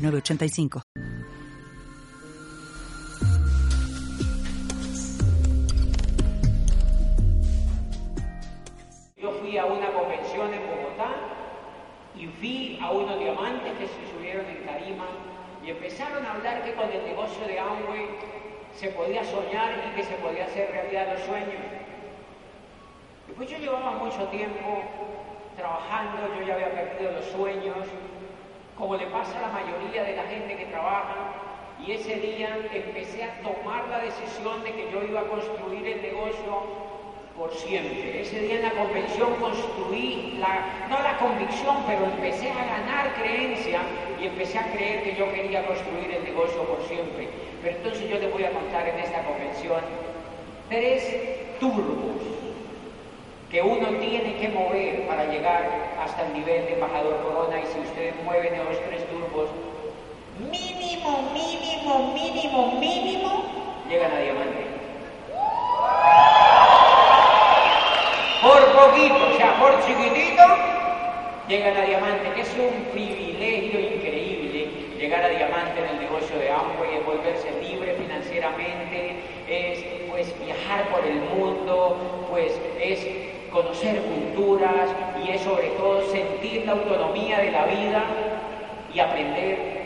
985. Yo fui a una convención en Bogotá y vi a unos diamantes que se subieron en tarima y empezaron a hablar que con el negocio de Amway se podía soñar y que se podía hacer realidad los sueños. Después yo llevaba mucho tiempo trabajando, yo ya había perdido los sueños, como le pasa a la mayoría de la gente que trabaja, y ese día empecé a tomar la decisión de que yo iba a construir el negocio por siempre. Ese día en la convención construí, no la convicción, pero empecé a ganar creencia y empecé a creer que yo quería construir el negocio por siempre. Pero entonces yo les voy a contar en esta convención tres turbos que uno tiene que mover para llegar hasta el nivel de embajador corona y si ustedes mueven esos tres turbos, mínimo, mínimo, mínimo, mínimo, llegan a diamante. Por poquito, o sea, por chiquitito, llegan a diamante, que es un privilegio increíble llegar a diamante en el negocio de Amway, es volverse libre financieramente, es pues viajar por el mundo, pues es conocer culturas y es sobre todo sentir la autonomía de la vida y aprender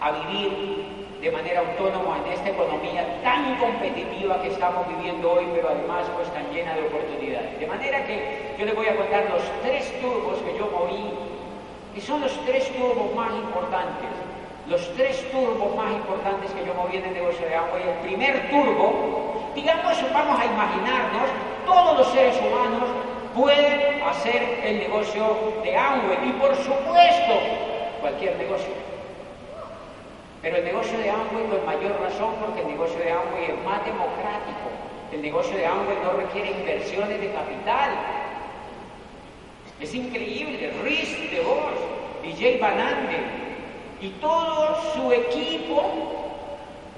a vivir de manera autónoma en esta economía tan competitiva que estamos viviendo hoy, pero además pues tan llena de oportunidades. De manera que yo les voy a contar los tres turbos que yo moví, que son los tres turbos más importantes, los tres turbos más importantes que yo moví en el negocio de agua. Y el primer turbo, digamos, vamos a imaginarnos todos los seres humanos pueden hacer el negocio de Amway y por supuesto cualquier negocio. Pero el negocio de Amway con mayor razón porque el negocio de Amway es más democrático. El negocio de Amway no requiere inversiones de capital. Es increíble. Riz de Vos Jay Van y todo su equipo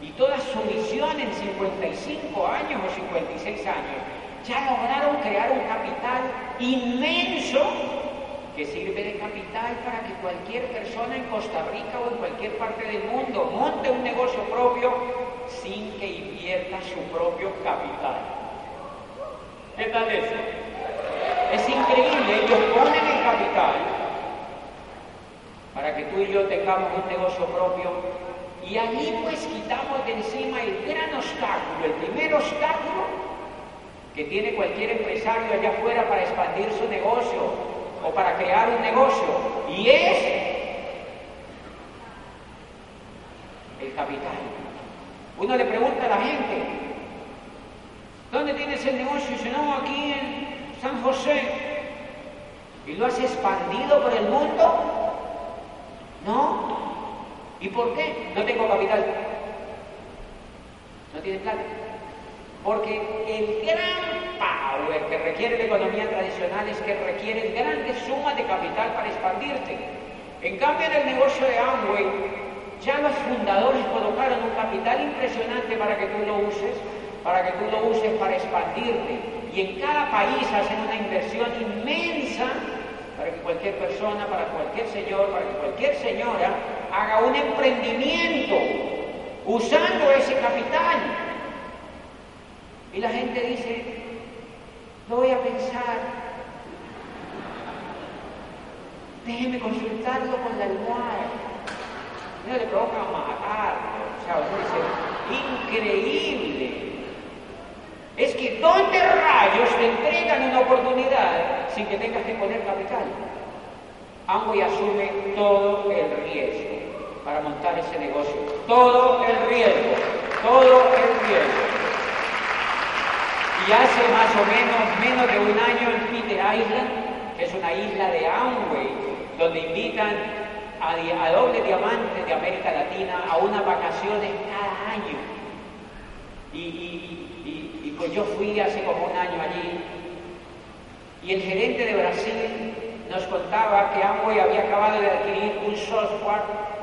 y toda su misión en 55 años o 56 años ya lograron crear un capital inmenso que sirve de capital para que cualquier persona en Costa Rica o en cualquier parte del mundo monte un negocio propio sin que invierta su propio capital. ¿Qué tal eso? Es increíble, ellos ponen el capital para que tú y yo tengamos un negocio propio y allí pues quitamos de encima el gran obstáculo, el primer obstáculo que tiene cualquier empresario allá afuera para expandir su negocio o para crear un negocio, y es el capital. Uno le pregunta a la gente, ¿dónde tienes el negocio? Y dice, no, aquí en San José. ¿Y lo has expandido por el mundo? No. ¿Y por qué? No tengo capital. No tiene plata. Porque el gran power que requiere la economía tradicional es que requiere grandes sumas de capital para expandirse. En cambio, en el negocio de Amway, ya los fundadores colocaron un capital impresionante para que tú lo uses, para que tú lo uses para expandirte. Y en cada país hacen una inversión inmensa para que cualquier persona, para cualquier señor, para que cualquier señora haga un emprendimiento usando ese capital. Y la gente dice, lo voy a pensar, déjeme consultarlo con la almohada. No le provoca matar, o sea, dice, increíble. Es que ¿dónde rayos te entregan una oportunidad sin que tengas que poner capital? y asume todo el riesgo para montar ese negocio. Todo el riesgo, todo el riesgo. Y hace más o menos menos de un año en Peter Island, que es una isla de Amway, donde invitan a, doble diamante de América Latina a unas vacaciones cada año. Y, pues yo fui hace como un año allí y el gerente de Brasil nos contaba que Amway había acabado de adquirir un software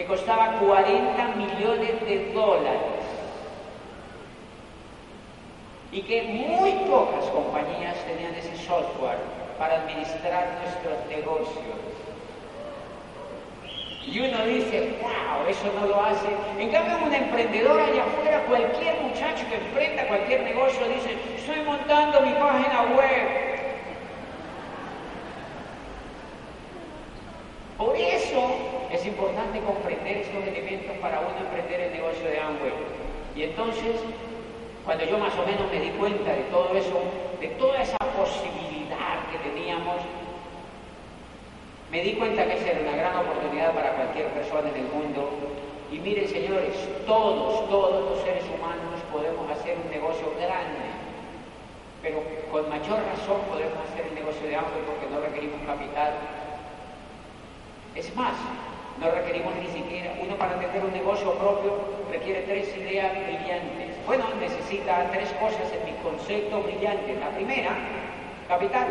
que costaba 40 millones de dólares y que muy pocas compañías tenían ese software para administrar nuestros negocios. Y uno dice, wow, eso no lo hace. En cambio, un emprendedor allá afuera, cualquier muchacho que enfrenta cualquier negocio, dice, estoy montando mi página web. Por eso es importante comprender estos elementos para uno emprender el negocio de Amway. Y entonces, cuando yo más o menos me di cuenta de todo eso, de toda esa posibilidad que teníamos, me di cuenta que esa era una gran oportunidad para cualquier persona en el mundo. Y miren, señores, todos, todos los seres humanos podemos hacer un negocio grande, pero con mayor razón podemos hacer el negocio de hambre porque no requerimos capital. Es más, no requerimos ni siquiera, uno para tener un negocio propio requiere tres ideas brillantes. Bueno, necesita tres cosas en mi concepto brillante. La primera, capital.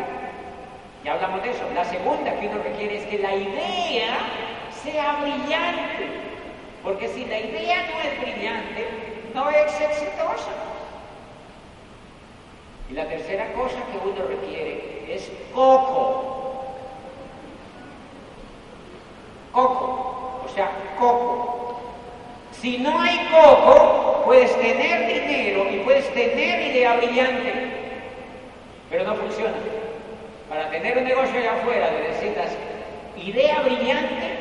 Ya hablamos de eso. La segunda que uno requiere es que la idea sea brillante. Porque si la idea no es brillante, no es exitosa. Y la tercera cosa que uno requiere es coco. Coco. O sea, coco. Si no hay coco, puedes tener dinero y puedes tener idea brillante, pero no funciona. Para tener un negocio allá afuera necesitas idea brillante,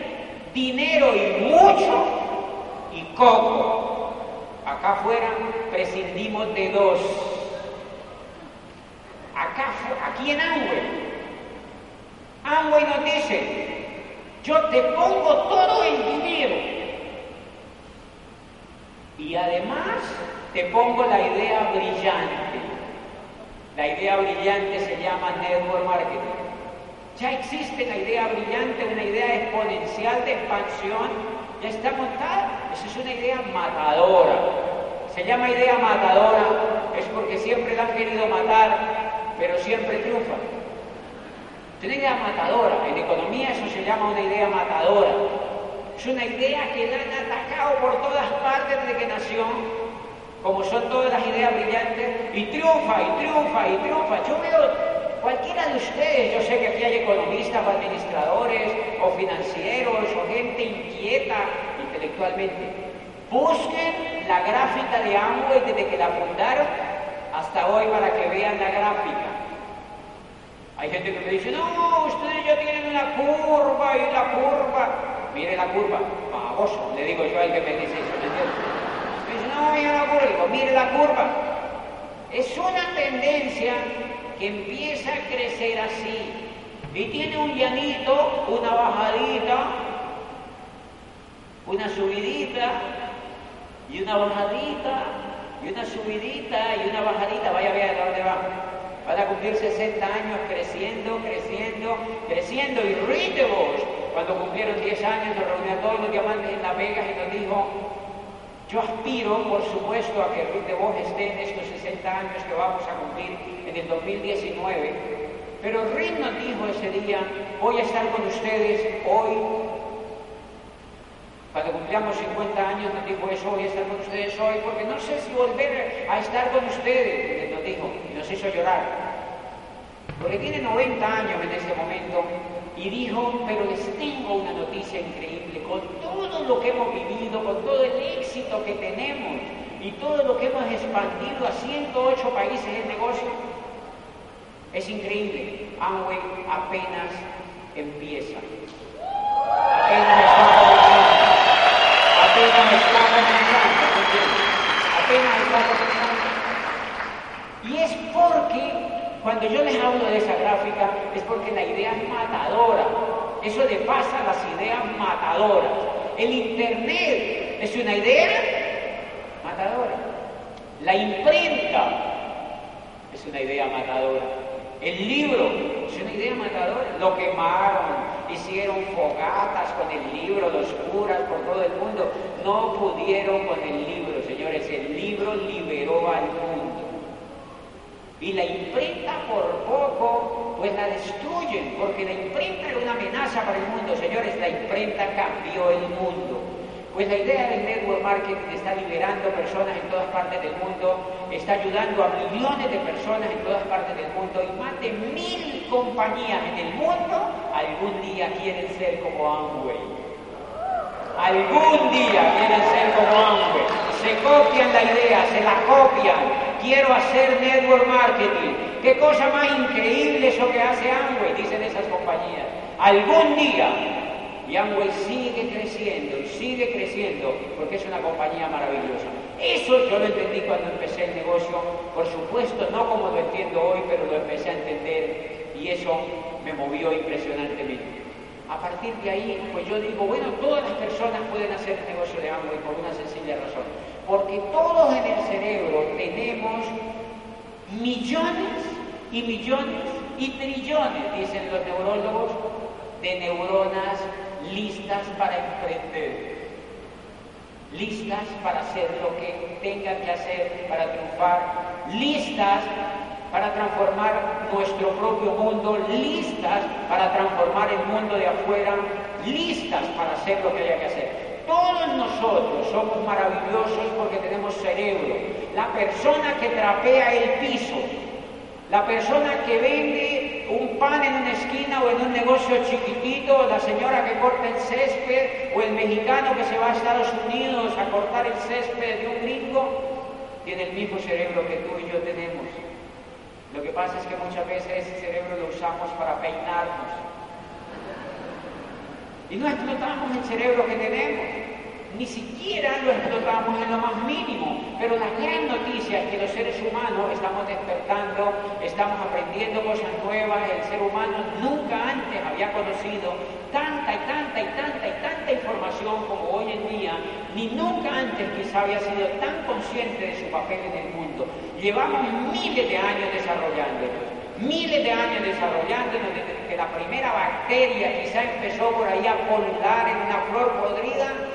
dinero y mucho y coco. Acá afuera prescindimos de dos. Acá, aquí en Amway, Amway nos dice, yo te pongo todo el dinero y además te pongo la idea brillante. La idea brillante se llama network marketing. Ya existe la idea brillante, una idea exponencial de expansión, ya está montada. Esa es una idea matadora. Se llama idea matadora, es porque siempre la han querido matar, pero siempre triunfa. Es una idea matadora. En economía eso se llama una idea matadora. Es una idea que la han atacado por todas partes desde que nació como son todas las ideas brillantes, y triunfa, y triunfa, y triunfa. Yo veo cualquiera de ustedes, yo sé que aquí hay economistas o administradores o financieros o gente inquieta intelectualmente. Busquen la gráfica de Amway desde que la fundaron hasta hoy para que vean la gráfica. Hay gente que me dice, no, ustedes ya tienen una curva y la curva. Mire la curva, baboso, le digo yo al que me dice eso, ¿me no, mire la curva, mire la curva. Es una tendencia que empieza a crecer así y tiene un llanito, una bajadita, una subidita y una bajadita y una subidita y una bajadita. Vaya a ver a dónde va. Van a cumplir 60 años creciendo, creciendo, creciendo. Y vos, cuando cumplieron 10 años, nos reunió a todos los diamantes en Las Vegas y nos dijo, yo aspiro, por supuesto, a que de Vos esté en estos 60 años que vamos a cumplir en el 2019, pero Rick nos dijo ese día, voy a estar con ustedes hoy. Cuando cumplamos 50 años nos dijo eso, voy a estar con ustedes hoy, porque no sé si volver a estar con ustedes, nos dijo, y nos hizo llorar. Porque tiene 90 años en ese momento y dijo, pero les tengo una noticia increíble, con todo lo que hemos vivido, con todo el éxito que tenemos y todo lo que hemos expandido a 108 países en negocio, es increíble. Amway apenas empieza. Apenas está. Y es porque cuando yo les hablo de esa gráfica es porque la idea es matadora. Eso le pasa a las ideas matadoras. El Internet es una idea matadora. La imprenta es una idea matadora. El libro es una idea matadora. Lo quemaron, hicieron fogatas con el libro, los curas por todo el mundo, no pudieron con el libro, señores, el libro liberó al mundo. Y la imprenta por poco, pues la destruyen, porque la imprenta era una amenaza para el mundo, señores, la imprenta cambió el mundo. Pues la idea del network marketing está liberando personas en todas partes del mundo, está ayudando a millones de personas en todas partes del mundo y más de mil compañías en el mundo algún día quieren ser como Amway. Algún día quieren ser como Amway. Se copian la idea, se la copian. Quiero hacer network marketing. ¿Qué cosa más increíble eso que hace Amway? Dicen esas compañías. Algún día y Amway sigue creciendo y sigue creciendo porque es una compañía maravillosa. Eso yo lo entendí cuando empecé el negocio, por supuesto, no como lo entiendo hoy, pero lo empecé a entender y eso me movió impresionantemente. A partir de ahí, pues yo digo, bueno, todas las personas pueden hacer el negocio de Amway por una sencilla razón, porque todos en el cerebro tenemos millones y millones y trillones, dicen los neurólogos, de neuronas listas para emprender, listas para hacer lo que tengan que hacer para triunfar, listas para transformar nuestro propio mundo, listas para transformar el mundo de afuera, listas para hacer lo que haya que hacer. Todos nosotros somos maravillosos porque tenemos cerebro. La persona que trapea el piso, la persona que vende un pan en una esquina o en un negocio chiquitito, la señora que corta el césped, o el mexicano que se va a Estados Unidos a cortar el césped de un gringo, tiene el mismo cerebro que tú y yo tenemos. Lo que pasa es que muchas veces ese cerebro lo usamos para peinarnos. Y no explotamos el cerebro que tenemos ni siquiera lo explotamos en lo más mínimo. Pero la gran noticia es que los seres humanos estamos despertando, estamos aprendiendo cosas nuevas, el ser humano nunca antes había conocido tanta y tanta y tanta y tanta información como hoy en día, ni nunca antes quizá había sido tan consciente de su papel en el mundo. Llevamos miles de años desarrollándonos, miles de años desarrollándonos desde que la primera bacteria quizá empezó por ahí a polular en una flor podrida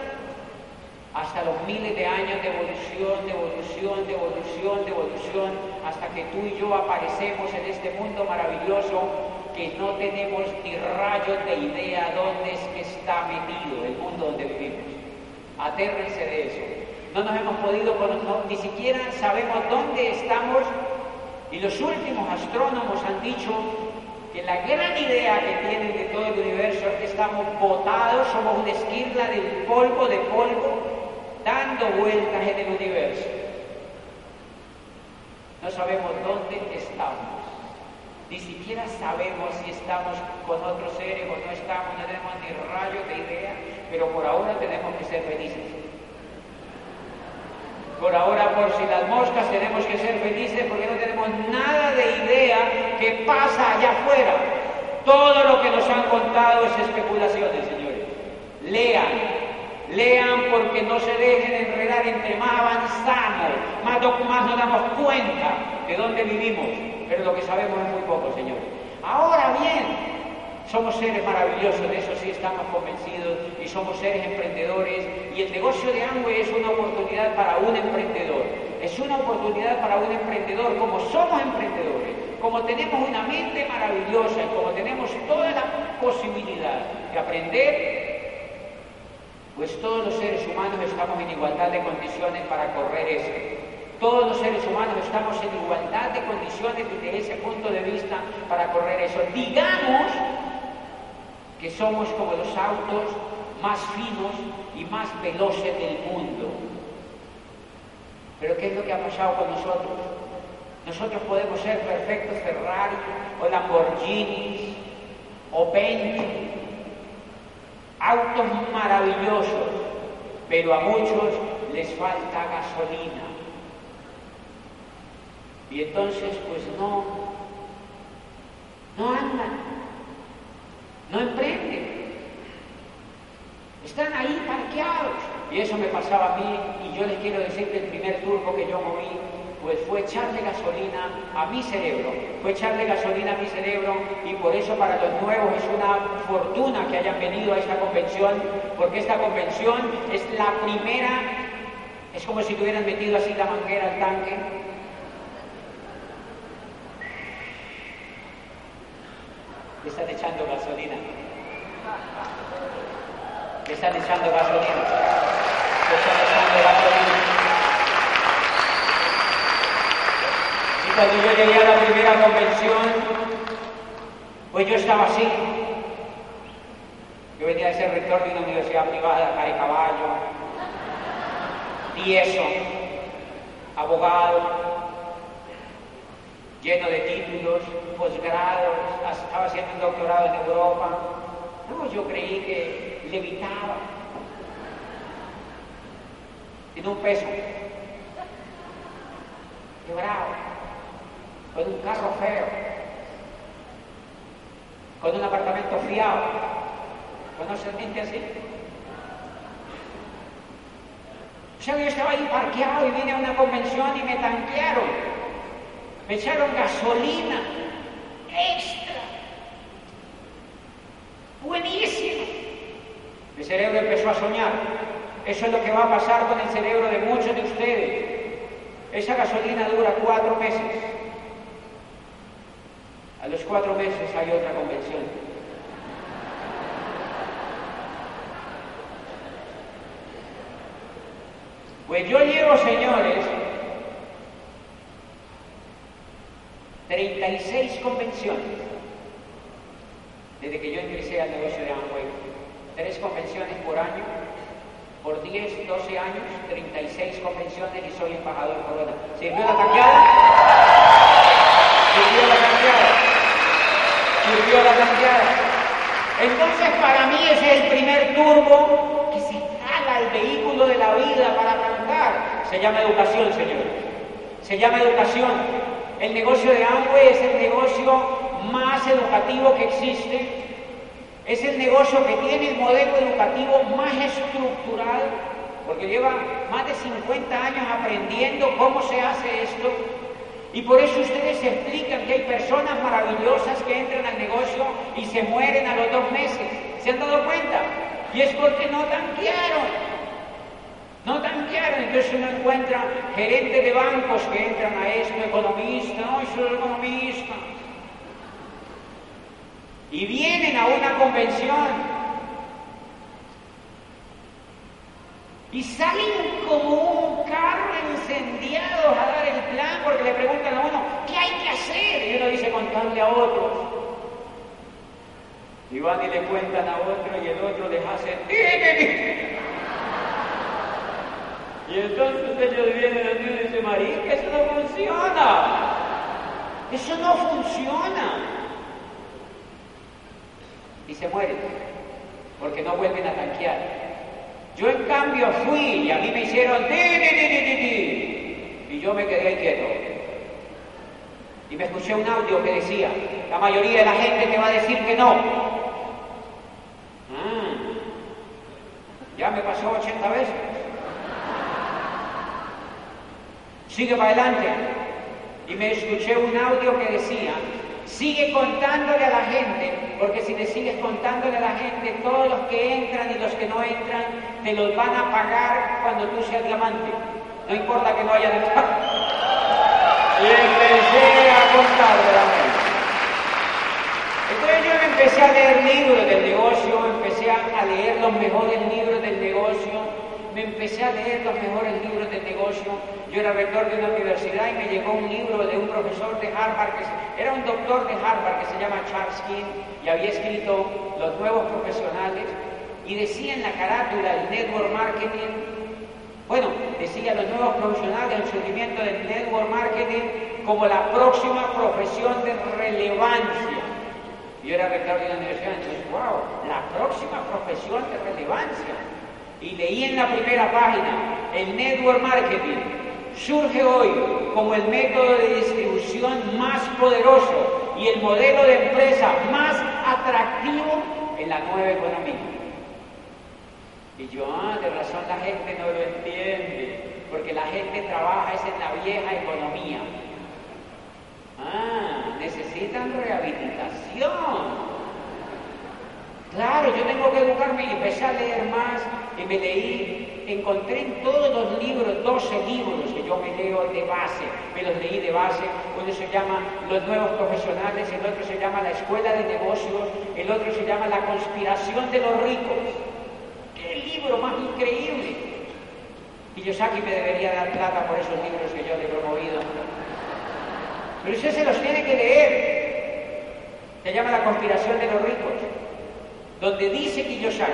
hasta los miles de años de evolución, de evolución, de evolución, de evolución, hasta que tú y yo aparecemos en este mundo maravilloso que no tenemos ni rayos de idea dónde es que está metido el mundo donde vivimos. Atérrense de eso. No nos hemos podido conocer, ni siquiera sabemos dónde estamos y los últimos astrónomos han dicho que la gran idea que tienen de todo el universo es que estamos botados, somos una esquirla del polvo de polvo dando vueltas en el universo. No sabemos dónde estamos. Ni siquiera sabemos si estamos con otros seres o no estamos, no tenemos ni rayos de idea, pero por ahora tenemos que ser felices. Por ahora, por si las moscas, tenemos que ser felices porque no tenemos nada de idea que pasa allá afuera. Todo lo que nos han contado es especulaciones, señores. Lean, Lean porque no se dejen enredar entre más avanzamos, más, más nos damos cuenta de dónde vivimos, pero lo que sabemos es muy poco, Señor. Ahora bien, somos seres maravillosos, de eso sí estamos convencidos, y somos seres emprendedores, y el negocio de Amway es una oportunidad para un emprendedor. Es una oportunidad para un emprendedor, como somos emprendedores, como tenemos una mente maravillosa y como tenemos toda la posibilidad de aprender pues todos los seres humanos estamos en igualdad de condiciones para correr eso. Todos los seres humanos estamos en igualdad de condiciones desde ese punto de vista para correr eso. Digamos que somos como los autos más finos y más veloces del mundo. Pero ¿qué es lo que ha pasado con nosotros? Nosotros podemos ser perfectos Ferrari o Lamborghinis o Bentley autos maravillosos, pero a muchos les falta gasolina. Y entonces pues no, no andan, no emprenden. Están ahí parqueados. Y eso me pasaba a mí y yo les quiero decir que el primer turco que yo moví Pues fue echarle gasolina a mi cerebro, fue echarle gasolina a mi cerebro y por eso para los nuevos es una fortuna que hayan venido a esta convención, porque esta convención es la primera, es como si tuvieran metido así la manguera al tanque. Le están echando gasolina. Le están echando gasolina. Le están echando gasolina. Cuando yo llegué a la primera convención, pues yo estaba así. Yo venía de ser rector de una universidad privada, Cari Caballo, tieso, abogado, lleno de títulos, posgrados, estaba haciendo un doctorado en Europa. No, yo creí que levitaba en un peso, quebrado con un carro feo, con un apartamento fiado. ¿Conoce gente así? Yo estaba ahí parqueado y vine a una convención y me tanquearon. Me echaron gasolina extra. Buenísimo. Mi cerebro empezó a soñar. Eso es lo que va a pasar con el cerebro de muchos de ustedes. Esa gasolina dura cuatro meses. Cuatro meses hay otra convención. Pues yo llevo, señores, 36 convenciones desde que yo ingresé al negocio de Amway. Tres convenciones por año, por 10, 12 años, 36 convenciones y soy embajador corona. ¿Sirvió la cambiada? ¿Sirvió la cambiada? Entonces para mí ese es el primer turbo que se jala el vehículo de la vida para arrancar. Se llama educación, señores. Se llama educación. El negocio de Amway es el negocio más educativo que existe. Es el negocio que tiene el modelo educativo más estructural, porque lleva más de 50 años aprendiendo cómo se hace esto y por eso ustedes explican que hay personas maravillosas que entran al negocio y se mueren a los dos meses. ¿Se han dado cuenta? Y es porque no tanquearon. No tanquearon. Entonces uno encuentra gerentes de bancos que entran a esto, economista, no, soy economista. Y vienen a una convención y salen como un carro incendiado a dar el plan porque le preguntan a uno, ¿qué hay que hacer? Y uno dice, contarle a otros. Y van y le cuentan a otro y el otro les hace... Y entonces ellos vienen a mí y dicen, María, eso no funciona. Eso no funciona. Y se mueren porque no vuelven a tanquear. Yo en cambio fui y a mí me hicieron di, y yo me quedé quieto. Y me escuché un audio que decía, la mayoría de la gente te va a decir que no. Ah, ya me pasó 80 veces. Sigue para adelante. Y me escuché un audio que decía, Sigue contándole a la gente, porque si le sigues contándole a la gente, todos los que entran y los que no entran, te los van a pagar cuando tú seas diamante. No importa que no haya entrado. Y empecé a contarle a la gente. Entonces yo empecé a leer libros del negocio, empecé a leer los mejores libros del negocio, me empecé a leer los mejores libros de negocio. Yo era rector de una universidad y me llegó un libro de un profesor de Harvard, que era un doctor de Harvard que se llama Charles y había escrito Los Nuevos Profesionales y decía en la carátula el Network Marketing, bueno, decía los nuevos profesionales, el surgimiento del Network Marketing como la próxima profesión de relevancia. Yo era rector de una universidad, entonces, wow, la próxima profesión de relevancia y leí en la primera página, el network marketing surge hoy como el método de distribución más poderoso y el modelo de empresa más atractivo en la nueva economía. Y yo, ah, de razón la gente no lo entiende, porque la gente trabaja es en la vieja economía. Ah, necesitan rehabilitación. Claro, yo tengo que educarme y empecé a leer más y me leí, encontré en todos los libros, 12 libros que yo me leo de base, me los leí de base, uno se llama Los Nuevos Profesionales, el otro se llama La Escuela de Negocios, el otro se llama La Conspiración de los Ricos. ¡Qué libro más increíble! Y Yosaki me debería dar plata por esos libros que yo le he promovido. Pero usted se los tiene que leer. Se llama La Conspiración de los Ricos donde dice Kiyosaki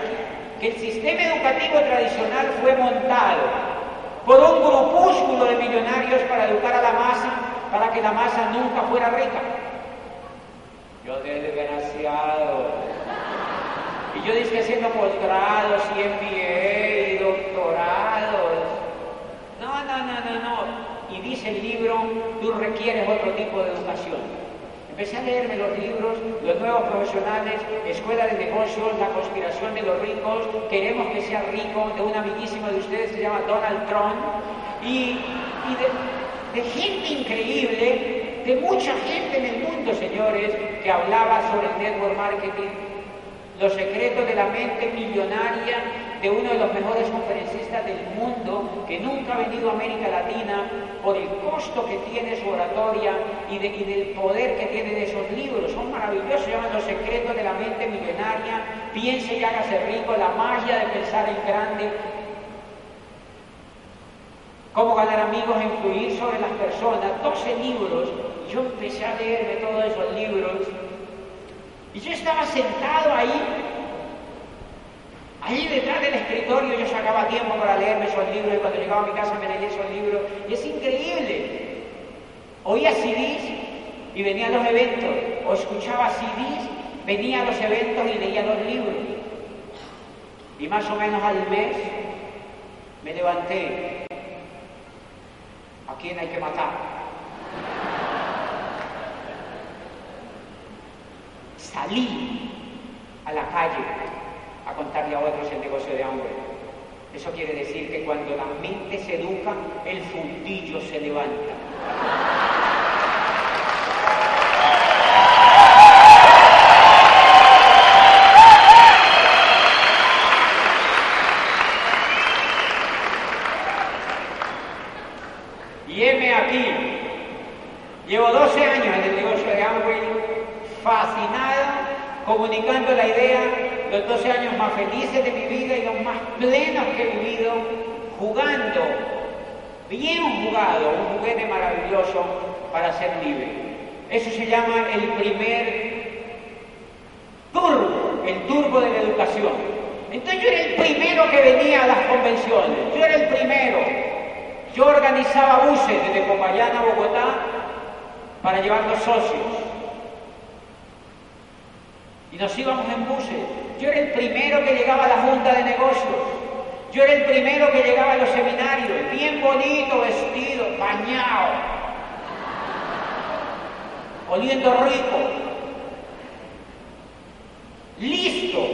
que el sistema educativo tradicional fue montado por un grupúsculo de millonarios para educar a la masa, para que la masa nunca fuera rica. Yo desgraciado. Y yo dije haciendo posgrados y MBA y doctorados. No, no, no, no, no. Y dice el libro, tú requieres otro tipo de educación. Empecé a leerme los libros, los nuevos profesionales, Escuela de Negocios, La conspiración de los ricos, Queremos que sea rico, de un amiguísimo de ustedes se llama Donald Trump, y, de, de gente increíble, de mucha gente en el mundo, señores, que hablaba sobre el network marketing, los secretos de la mente millonaria de uno de los mejores conferencistas del mundo que nunca ha venido a América Latina por el costo que tiene su oratoria y, del poder que tiene de esos libros. Son maravillosos, se llaman Los secretos de la mente millonaria, piense y hágase rico, la magia de pensar en grande, cómo ganar amigos e influir sobre las personas, 12 libros. Yo empecé a leerme todos esos libros y yo estaba sentado ahí Ahí detrás del escritorio yo sacaba tiempo para leerme esos libros y cuando llegaba a mi casa me leía esos libros. Y es increíble. Oía CDs y venía a los eventos. O escuchaba CDs, venía a los eventos y leía los libros. Y más o menos al mes me levanté. ¿A quién hay que matar? Salí a la calle a contarle a otros el negocio de hambre. Eso quiere decir que cuando la mente se educa, el fundillo se levanta. Y heme aquí, llevo 12 años en el negocio de Amway, fascinado, comunicando la idea los 12 años más felices de mi vida y los más plenos que he vivido jugando, bien jugado, un juguete maravilloso para ser libre. Eso se llama el primer turbo, el turbo de la educación. Entonces yo era el primero que venía a las convenciones, yo era el primero. Yo organizaba buses desde Popayán a Bogotá para llevar los socios. Nos íbamos en buses. Yo era el primero que llegaba a la junta de negocios. Yo era el primero que llegaba a los seminarios, bien bonito, vestido, bañado, oliendo rico, listo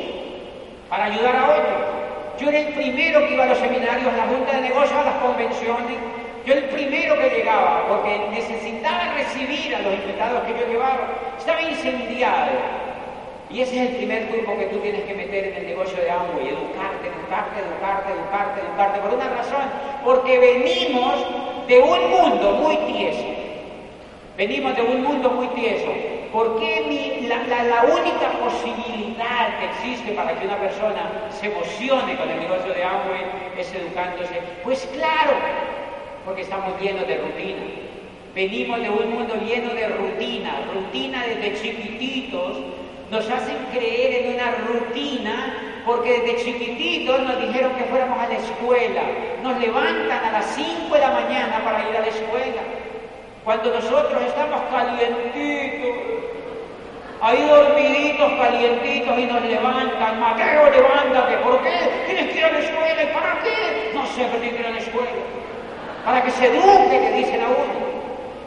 para ayudar a otros. Yo era el primero que iba a los seminarios, a la junta de negocios, a las convenciones. Yo el primero que llegaba, porque necesitaba recibir a los invitados que yo llevaba. Estaba incendiado. Y ese es el primer grupo que tú tienes que meter en el negocio de Amway, educarte, educarte, educarte, educarte, educarte, por una razón, porque venimos de un mundo muy tieso. Venimos de un mundo muy tieso. ¿Por qué la, única posibilidad que existe para que una persona se emocione con el negocio de Amway es educándose? Pues claro, porque estamos llenos de rutina. Venimos de un mundo lleno de rutina, rutina desde chiquititos, nos hacen creer en una rutina porque desde chiquititos nos dijeron que fuéramos a la escuela, nos levantan a las 5 de la mañana para ir a la escuela, cuando nosotros estamos calientitos, ahí dormiditos, calientitos y nos levantan, Mateo, levántate, ¿por qué? Tienes que ir a la escuela, ¿y para qué? No sé, pero tienes que ir a la escuela, para que se eduque, que dicen a uno.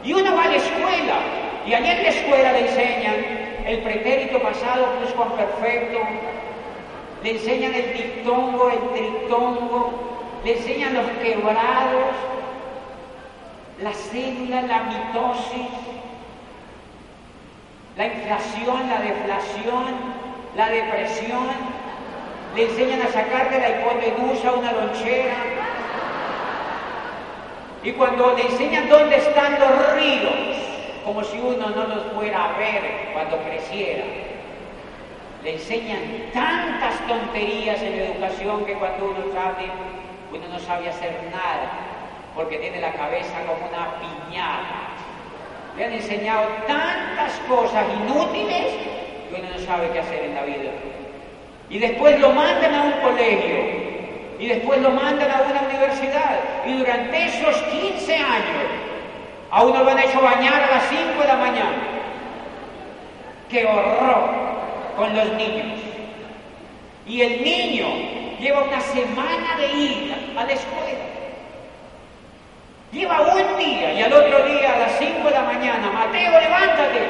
Y uno va a la escuela, y allí en la escuela le enseñan el pretérito pasado es perfecto, le enseñan el dictongo, el tritongo, le enseñan los quebrados, la célula, la mitosis, la inflación, la deflación, la depresión. Le enseñan a sacar de la hipotenusa una lonchera. Y cuando le enseñan dónde están los ríos, como si uno no los fuera a ver cuando creciera, le enseñan tantas tonterías en la educación que cuando uno sabe, uno no sabe hacer nada, porque tiene la cabeza como una piñata. Le han enseñado tantas cosas inútiles que uno no sabe qué hacer en la vida. Y después lo mandan a un colegio, y después lo mandan a una universidad, y durante esos 15 años a uno lo han hecho bañar a las 5 de la mañana. ¡Qué horror! con los niños. Y el niño lleva una semana de ida a la escuela. Lleva un día y al otro día a las 5 de la mañana, Mateo, levántate.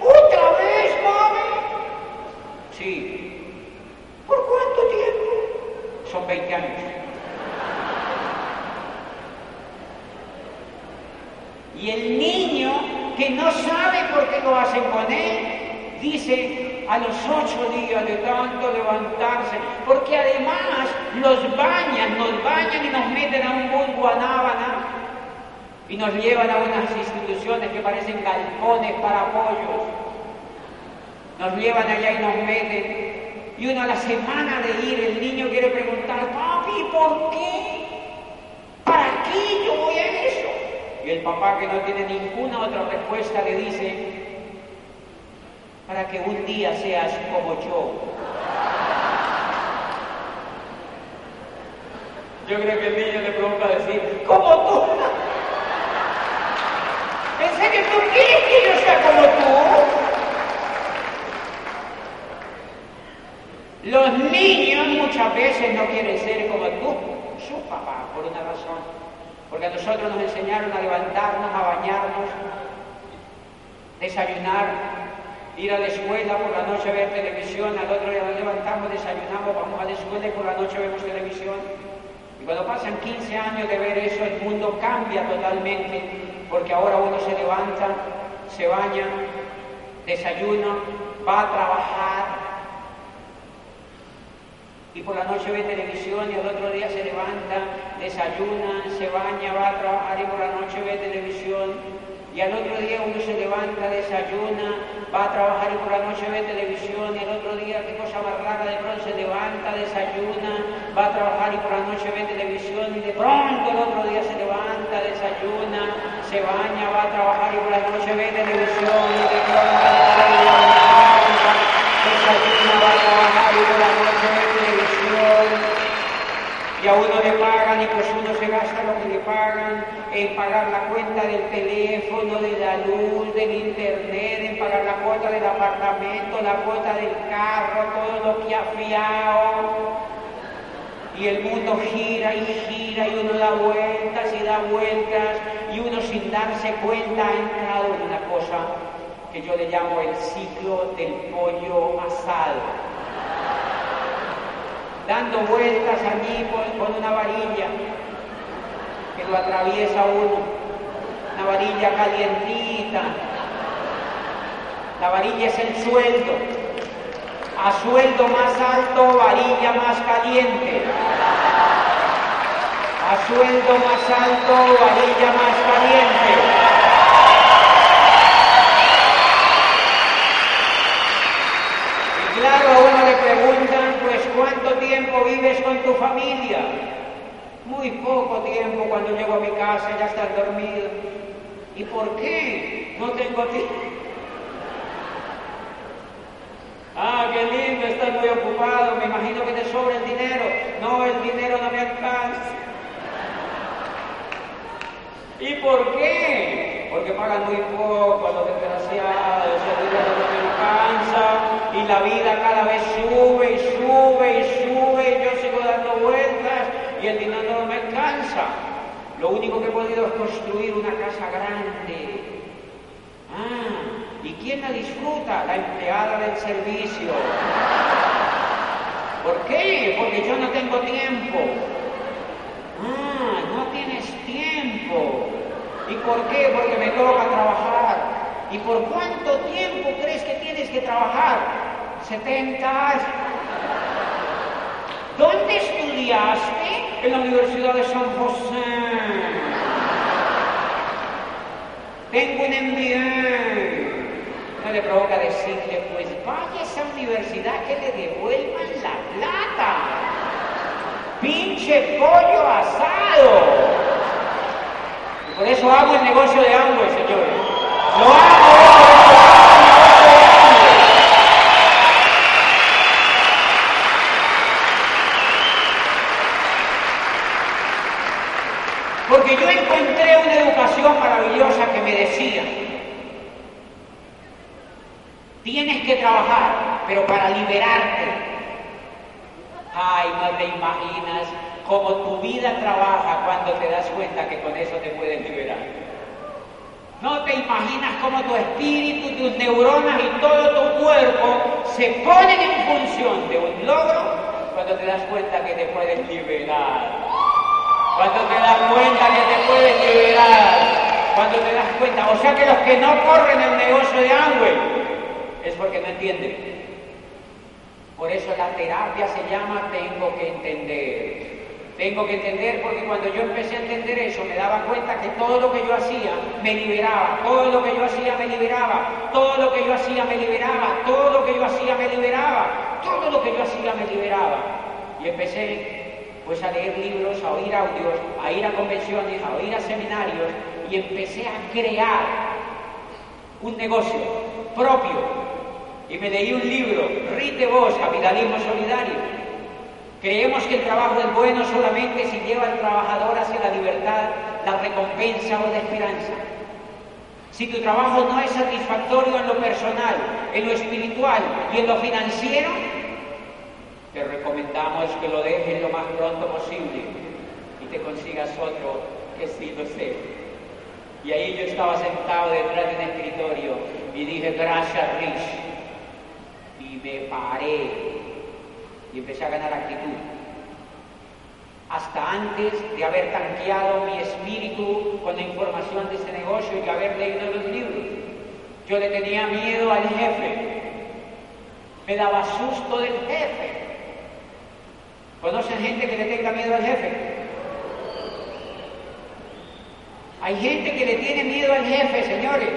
¿Otra vez, mami? Sí. ¿Por cuánto tiempo? Son 20 años. Y el niño que no sabe por qué lo hacen con él, dice, a los ocho días de tanto levantarse, porque además los bañan, nos bañan y nos meten a un buen guanábana y nos llevan a unas instituciones que parecen galpones para pollos. Nos llevan allá y nos meten. Y uno a la semana de ir, el niño quiere preguntar, papi, ¿por qué? ¿Para qué yo voy a eso? Y el papá que no tiene ninguna otra respuesta le dice, para que un día seas como yo. Yo creo que el niño le pregunta decir, como tú. ¿En serio tú quieres que yo sea como tú? Los niños muchas veces no quieren ser como tú, su papá, por una razón. Porque a nosotros nos enseñaron a levantarnos, a bañarnos, desayunar, ir a la escuela, por la noche ver televisión, al otro día nos levantamos, desayunamos, vamos a la escuela y por la noche vemos televisión. Y cuando pasan 15 años de ver eso, el mundo cambia totalmente, porque ahora uno se levanta, se baña, desayuna, va a trabajar, y por la noche ve televisión y al otro día se levanta, desayuna, se baña, va a trabajar y por la noche ve televisión y al otro día uno se levanta, desayuna, va a trabajar y por la noche ve televisión y al otro día, qué cosa más rara, de pronto se levanta, desayuna, va a trabajar y por la noche ve televisión y de pronto el otro día se levanta, desayuna, se baña, va a trabajar y por la noche ve televisión y de pronto desayuna, va a trabajar y por la noche ve televisión y a uno le pagan y pues uno se gasta lo que le pagan en pagar la cuenta del teléfono, de la luz, del internet, en pagar la cuota del apartamento, la cuota del carro, todo lo que ha fiado. Y el mundo gira y gira y uno da vueltas y da vueltas y uno sin darse cuenta ha entrado en una cosa que yo le llamo el ciclo del pollo asado dando vueltas allí con, una varilla que lo atraviesa uno, una varilla calientita. La varilla es el sueldo. A sueldo más alto, varilla más caliente. A sueldo más alto, varilla más caliente. Y claro, a uno le preguntan, pues, ¿cuánto tiempo vives con tu familia? Muy poco tiempo cuando llego a mi casa ya están dormidos. ¿Y por qué? No tengo tiempo. Ah, qué lindo, estás muy ocupado, me imagino que te sobra el dinero. No, el dinero no me alcanza. ¿Y por qué? Porque pagan muy poco a los desgraciados, el dinero no me alcanza y la vida cada vez sube y sube y sube y yo sigo dando vueltas y el dinero no me alcanza. Lo único que he podido es construir una casa grande. Ah, ¿y quién la disfruta? La empleada del servicio. ¿Por qué? Porque yo no tengo tiempo. Ah, no tienes tiempo. ¿Y por qué? Porque me toca trabajar. ¿Y por cuánto tiempo crees que tienes que trabajar? 70 años. ¿Dónde estudiaste? En la Universidad de San José. Tengo un MBA. No le provoca decirle, pues vaya a esa universidad que le devuelvan la plata. Pinche pollo asado. Y por eso hago el negocio de Amway, señores. Lo hago. Porque yo encontré una educación maravillosa que me decía, tienes que trabajar, pero para liberarte. Ay, no te imaginas cómo tu vida trabaja cuando te das cuenta que con eso te puedes liberar. No te imaginas cómo tu espíritu, tus neuronas y todo tu cuerpo se ponen en función de un logro cuando te das cuenta que te puedes liberar. Cuando te das cuenta que te puedes liberar. Cuando te das cuenta. O sea que los que no corren el negocio de Amway es porque no entienden. Por eso la terapia se llama tengo que entender. Tengo que entender porque cuando yo empecé a entender eso me daba cuenta que todo lo que yo hacía me liberaba, todo lo que yo hacía me liberaba, todo lo que yo hacía me liberaba, todo lo que yo hacía me liberaba, todo lo que yo hacía me liberaba. Y empecé pues a leer libros, a oír audios, a ir a convenciones, a oír a seminarios y empecé a crear un negocio propio. Y me leí un libro, Rite Vos, Capitalismo Solidario. Creemos que el trabajo es bueno solamente si lleva al trabajador hacia la libertad, la recompensa o la esperanza. Si tu trabajo no es satisfactorio en lo personal, en lo espiritual y en lo financiero, te recomendamos que lo dejes lo más pronto posible y te consigas otro que sí lo sé. Y ahí yo estaba sentado detrás de un escritorio y dije, gracias Rich. Y me paré y empecé a ganar actitud. Hasta antes de haber tanqueado mi espíritu con la información de ese negocio y haber leído los libros. Yo le tenía miedo al jefe. Me daba susto del jefe. ¿Conocen gente que le tenga miedo al jefe? Hay gente que le tiene miedo al jefe, señores,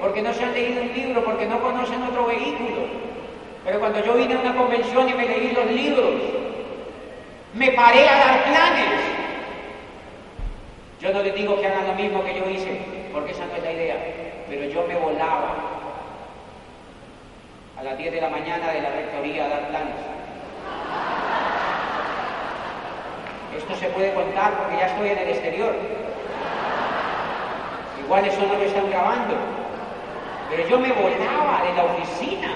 porque no se han leído un libro, porque no conocen otro vehículo. Pero cuando yo vine a una convención y me leí los libros, me paré a dar planes. Yo no les digo que hagan lo mismo que yo hice, porque esa no es la idea, pero yo me volaba a las 10 de la mañana de la rectoría a dar planes. Esto se puede contar porque ya estoy en el exterior. Igual eso no lo están grabando. Pero yo me volaba de la oficina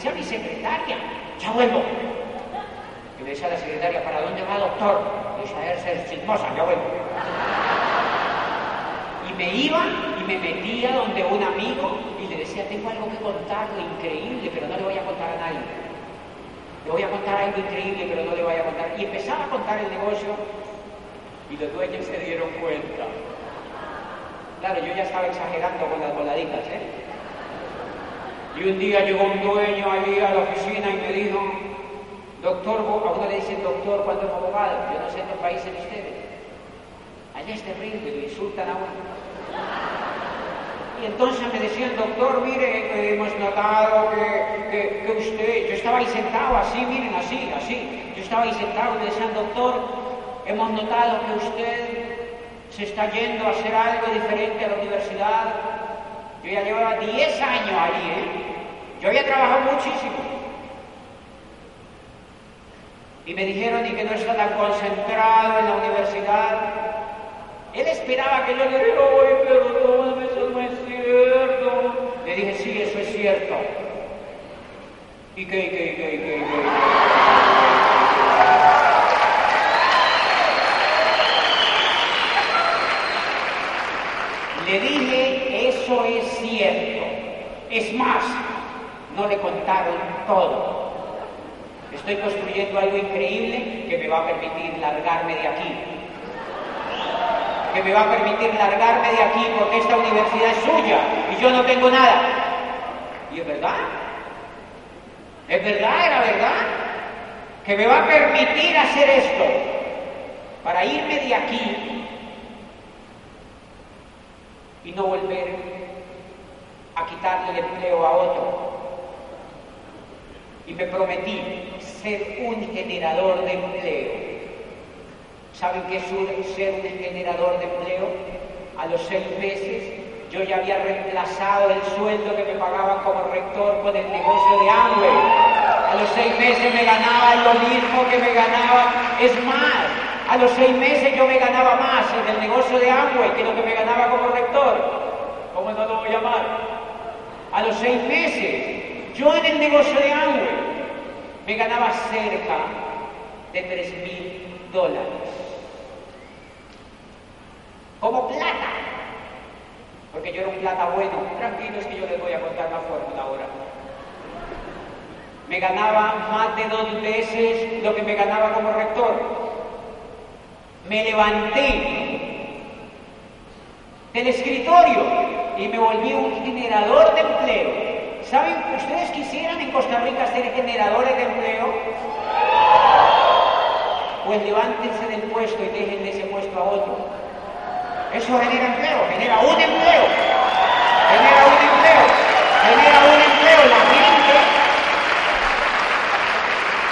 decía mi secretaria, ya vuelvo. Y le decía la secretaria, ¿para dónde va, doctor? Y decía, ser chismosa, ya vuelvo. Y me iba y me metía donde un amigo y le decía, tengo algo que contarle increíble, pero no le voy a contar a nadie. Le voy a contar algo increíble, pero no le voy a contar. Y empezaba a contar el negocio y los dueños se dieron cuenta. Claro, yo ya estaba exagerando con las voladitas, ¿eh? Y un día llegó un dueño ahí a la oficina y me dijo, doctor, a uno le dicen doctor cuando es abogado, yo no sé en qué país en ustedes. Allá es terrible, lo insultan a uno. Y entonces me decía el doctor, mire, hemos notado que, que, que, usted, yo estaba ahí sentado así, miren, así, así, yo estaba ahí sentado y me decían, doctor, hemos notado que usted se está yendo a hacer algo diferente a la universidad. Yo ya llevaba 10 años ahí, ¿eh? Yo había trabajado muchísimo. Y me dijeron, y que no está tan concentrado en la universidad. Él esperaba que yo le dijera, oye, perdóname, eso no es cierto. Le dije, sí, eso es cierto. ¿Y qué, qué, qué, qué, qué? Le dije, eso es cierto. Es más, no le contaron todo. Estoy construyendo algo increíble que me va a permitir largarme de aquí. Que me va a permitir largarme de aquí porque esta universidad es suya y yo no tengo nada. Y es verdad. Es verdad, era verdad. Que me va a permitir hacer esto para irme de aquí y no volver a quitarle el empleo a otro. Y me prometí ser un generador de empleo ¿Saben qué es ser un generador de empleo? A los seis meses yo ya había reemplazado el sueldo que me pagaban como rector con el negocio de Amway. A los seis meses me ganaba lo mismo que me ganaba. Es más, a los seis meses yo me ganaba más en el negocio de Amway que lo que me ganaba como rector. ¿Cómo no lo voy a llamar? A los seis meses, yo en el negocio de Amway me ganaba cerca de tres mil dólares como plata. Porque yo era un plata bueno. Tranquilos que yo les voy a contar la fórmula ahora. Me ganaba más de dos veces lo que me ganaba como rector. Me levanté del escritorio y me volví un generador de empleo. ¿Saben? ¿Ustedes quisieran en Costa Rica ser generadores de empleo? Pues levántense del puesto y dejen ese puesto a otro. Eso genera empleo, genera un empleo, genera un empleo, genera un empleo. La gente,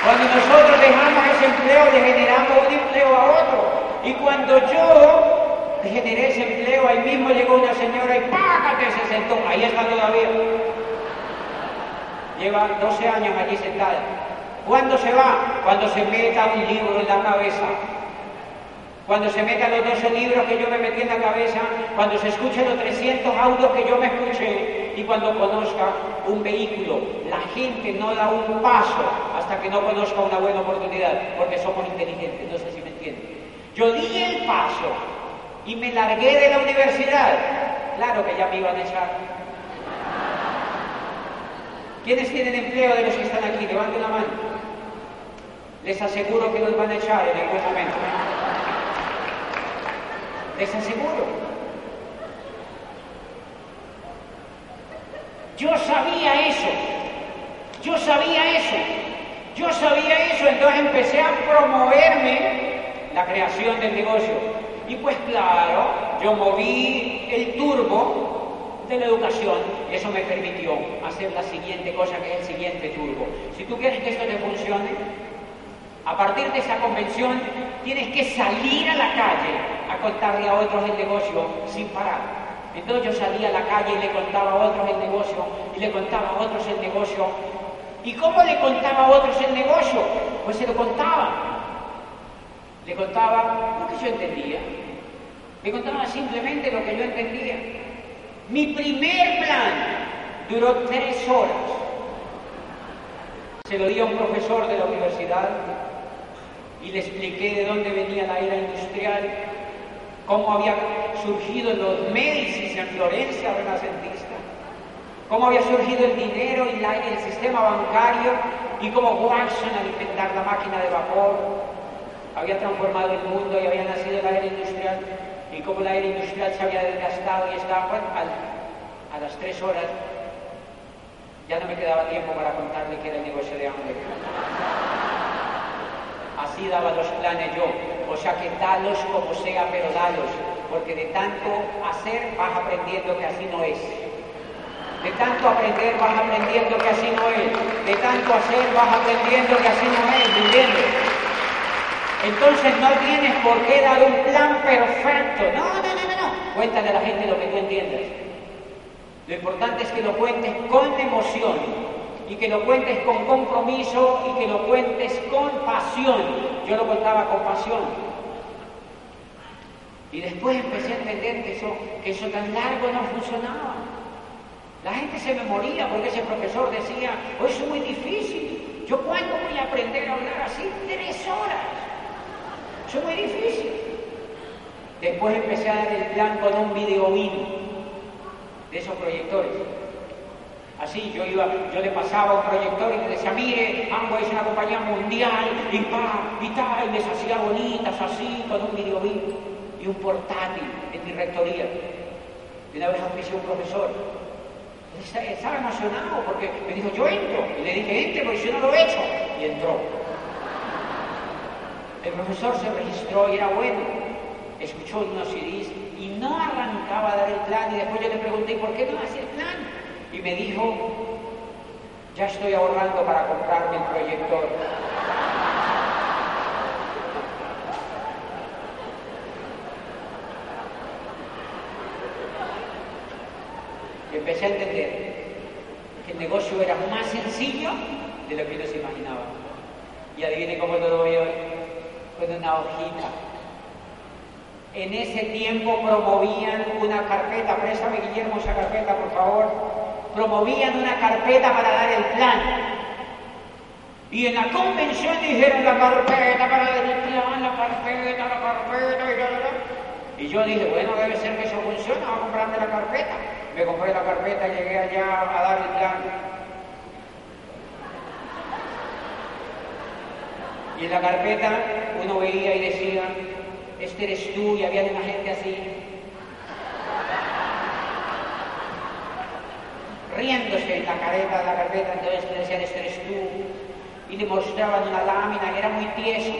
cuando nosotros dejamos ese empleo, le generamos un empleo a otro. Y cuando yo generé ese empleo, ahí mismo llegó una señora y que se sentó. Ahí está todavía. Lleva 12 años allí sentada. ¿Cuándo se va? Cuando se meta un libro en la cabeza cuando se metan los 12 libros que yo me metí en la cabeza, cuando se escuchen los 300 audios que yo me escuché y cuando conozca un vehículo. La gente no da un paso hasta que no conozca una buena oportunidad, porque somos inteligentes, no sé si me entienden. Yo di el paso y me largué de la universidad. Claro que ya me iban a echar. ¿Quiénes tienen empleo de los que están aquí? Levanten la mano. Les aseguro que los van a echar en algún momento les aseguro. Yo sabía eso, yo sabía eso, yo sabía eso, entonces empecé a promoverme la creación del negocio. Y pues claro, yo moví el turbo de la educación y eso me permitió hacer la siguiente cosa que es el siguiente turbo. Si tú quieres que esto te funcione, a partir de esa convención tienes que salir a la calle a contarle a otros el negocio sin parar. Entonces yo salía a la calle y le contaba a otros el negocio y le contaba a otros el negocio. ¿Y cómo le contaba a otros el negocio? Pues se lo contaba. Le contaba lo que yo entendía. Le contaba simplemente lo que yo entendía. Mi primer plan duró tres horas. Se lo di a un profesor de la universidad y le expliqué de dónde venía la era industrial, cómo había surgido los Médicis en Florencia renacentista, cómo había surgido el dinero y el sistema bancario y cómo Watson al inventar la máquina de vapor había transformado el mundo y había nacido la era industrial y cómo la era industrial se había desgastado y estaba a las tres horas ya no me quedaba tiempo para contarle que era el negocio de hambre. Así daba los planes yo. O sea que dalos como sea, pero dalos. Porque de tanto hacer vas aprendiendo que así no es. De tanto aprender vas aprendiendo que así no es. De tanto hacer vas aprendiendo que así no es. ¿Me entiendes? Entonces no tienes por qué dar un plan perfecto. No, no, no, no. Cuéntale a la gente lo que tú entiendes. Lo importante es que lo cuentes con emoción y que lo cuentes con compromiso y que lo cuentes con pasión. Yo lo contaba con pasión. Y después empecé a entender que eso, que eso tan largo no funcionaba. La gente se me moría porque ese profesor decía, oh, eso es muy difícil. ¿Yo cuándo voy a aprender a hablar así? Tres horas. Eso es muy difícil. Después empecé a dar el plan con un video de esos proyectores. Así, yo iba, yo le pasaba un proyector y le decía, mire, Amway es una compañía mundial, y pa, y tal, y les hacía bonitas así, con un video y un portátil. mi rectoría. Y una vez auspicié un profesor. Estaba emocionado porque me dijo, yo entro. Y le dije, entre porque yo no lo he hecho. Y entró. El profesor se registró y era bueno. Escuchó unos CDs y no arrancaba a dar el plan. Y después yo le pregunté, ¿por qué no hace el plan? Y me dijo, ya estoy ahorrando para comprarme el proyector. Y empecé a entender que el negocio era más sencillo de lo que uno se imaginaba. Y adivine cómo lo doy hoy, con una hojita. En ese tiempo promovían una carpeta, préstame Guillermo esa carpeta por favor, promovían una carpeta para dar el plan. Y en la convención dijeron la carpeta para dar el plan, la carpeta, la carpeta, y, la, y yo dije, bueno, debe ser que eso funciona, voy a comprarme la carpeta. Me compré la carpeta llegué allá a dar el plan. Y en la carpeta uno veía y decía, este eres tú, y había una gente así, riéndose en la careta de la carpeta, entonces le decían, este eres tú, y le mostraban una lámina que era muy tieso.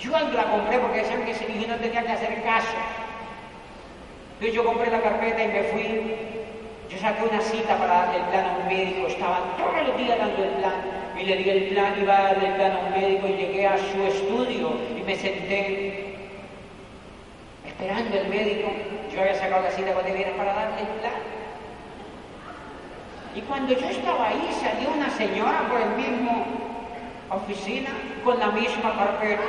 Yo la compré porque decían que si no tenía que hacer caso. Entonces yo compré la carpeta y me fui. Yo saqué una cita para darle el plan a un médico, estaba todos los días dando el plan. Y le di el plan, iba a darle el plan a un médico y llegué a su estudio y me senté esperando el médico. Yo había sacado la cita cuando viene para darle el plan. Y cuando yo estaba ahí salió una señora por el mismo oficina con la misma carpeta.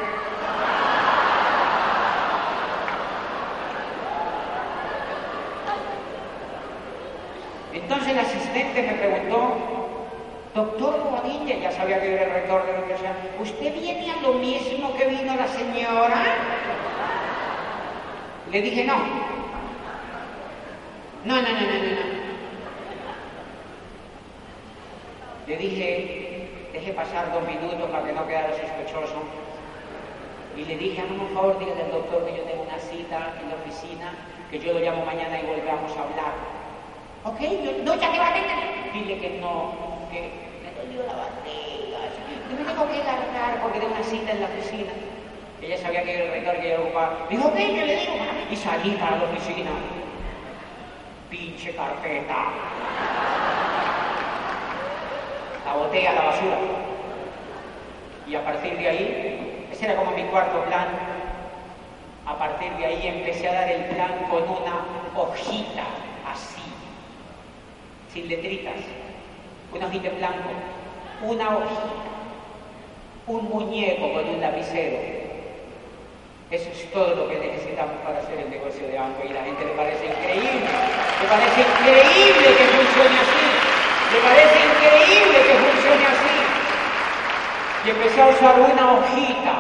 Entonces el asistente me preguntó, doctor Bobadilla, ya sabía que era el rector de la universidad, ¿usted viene a lo mismo que vino la señora? Le dije, no. No, no, no, no, no. Le dije, deje pasar dos minutos para que no quedara sospechoso. Y le dije, hazme un favor, dígale al doctor que yo tengo una cita en la oficina, que yo lo llamo mañana y volvamos a hablar. Ok, no, ya que va a tener. Dile que no, que me dolió la barriga, que me tengo que largar porque tengo una cita en la oficina. Ella sabía que era el rector que yo ocupaba. Dijo, ok, yo le digo, y salí para la oficina. Pinche carpeta la boté a la basura. Y a partir de ahí, ese era como mi cuarto plan, a partir de ahí empecé a dar el plan con una hojita así, sin letritas, una hojita en blanco, una hojita, un muñeco con un lapicero. Eso es todo lo que necesitamos para hacer el negocio de Amway y la gente le parece increíble, le parece increíble que funcione así. Me parece increíble que funcione así. Y empecé a usar una hojita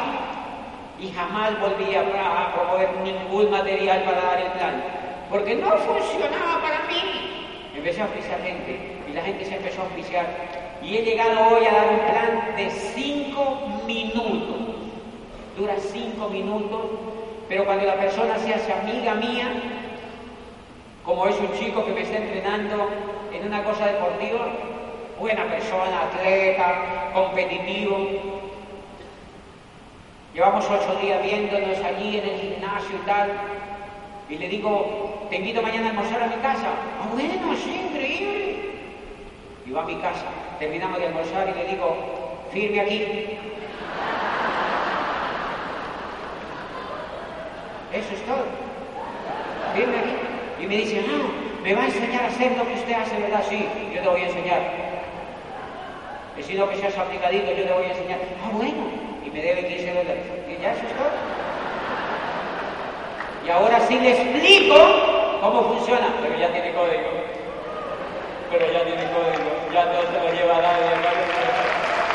y jamás volví a, promover ningún material para dar el plan, porque no funcionaba para mí. Empecé a gente y la gente se empezó a oficiar. Y he llegado hoy a dar un plan de cinco minutos. Dura cinco minutos, pero cuando la persona se hace amiga mía, como es un chico que me está entrenando en una cosa deportiva, buena persona, atleta, competitivo. Llevamos ocho días viéndonos allí en el gimnasio y tal. Y le digo, te invito mañana a almorzar a mi casa. Ah, bueno, sí, increíble. Va a mi casa, terminamos de almorzar y le digo, firme aquí. Eso es todo. Firme aquí. Y me dice, no, me va a enseñar a hacer lo que usted hace, ¿verdad? Sí, yo te voy a enseñar. He sido que seas aplicadito, yo te voy a enseñar. Ah, bueno, y me debe 15 dólares. Y ya eso es todo. Y ahora sí le explico cómo funciona, pero ya tiene código. Pero ya tiene código, ya no se lo lleva nadie.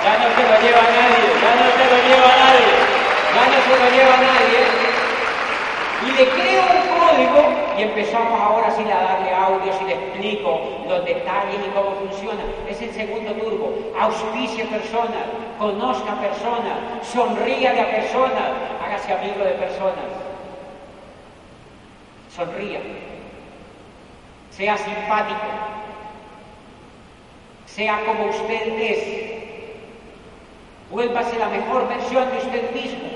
Ya no se lo lleva nadie, ya no se lo lleva nadie, ya no se lo lleva nadie y le creo un código y empezamos ahora sí a darle audios y le explico los detalles y cómo funciona. Es el segundo turbo. Auspicie personas, conozca personas, sonríale a personas, hágase amigo de personas. Sonría. Sea simpático. Sea como usted es. Vuélvase la mejor versión de usted mismo.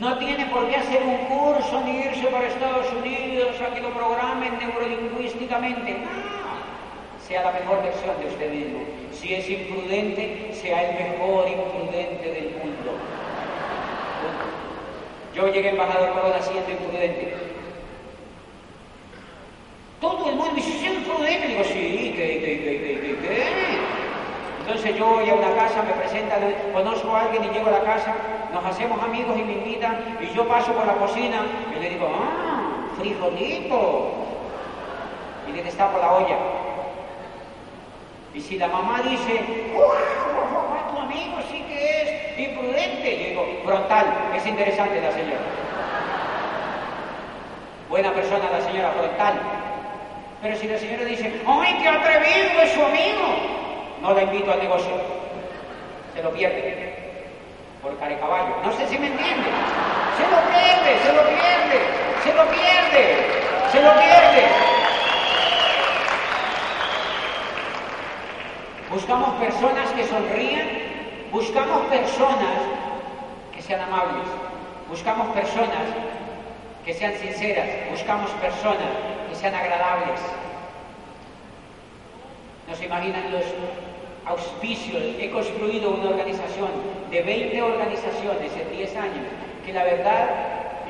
No tiene por qué hacer un curso ni irse para Estados Unidos a que lo programen neurolingüísticamente. No. Sea la mejor versión de usted mismo. Si es imprudente, sea el mejor imprudente del mundo. Yo llegué embajador Corona siendo imprudente. Todo el mundo dice, ¿es imprudente? Digo, sí, ¿qué, qué, qué, qué, qué? Entonces yo voy a una casa, me presentan, conozco a alguien y llego a la casa, nos hacemos amigos y me invitan, y yo paso por la cocina y le digo, ¡ah! ¡Frijolito! Y le destapo la olla. Y si la mamá dice, ¡Wow! Tu amigo sí que es imprudente, yo digo, frontal, es interesante la señora. Buena persona la señora, frontal. Pero si la señora dice, ¡ay, qué atrevido es su amigo! No la invito al negocio. Se lo pierde por caballo. No sé si me entiende. Se lo pierde, se lo pierde, se lo pierde, se lo pierde. Buscamos personas que sonrían, buscamos personas que sean amables, buscamos personas que sean sinceras, buscamos personas que sean agradables. ¿No se imaginan los auspicios? He construido una organización de 20 organizaciones en 10 años, que la verdad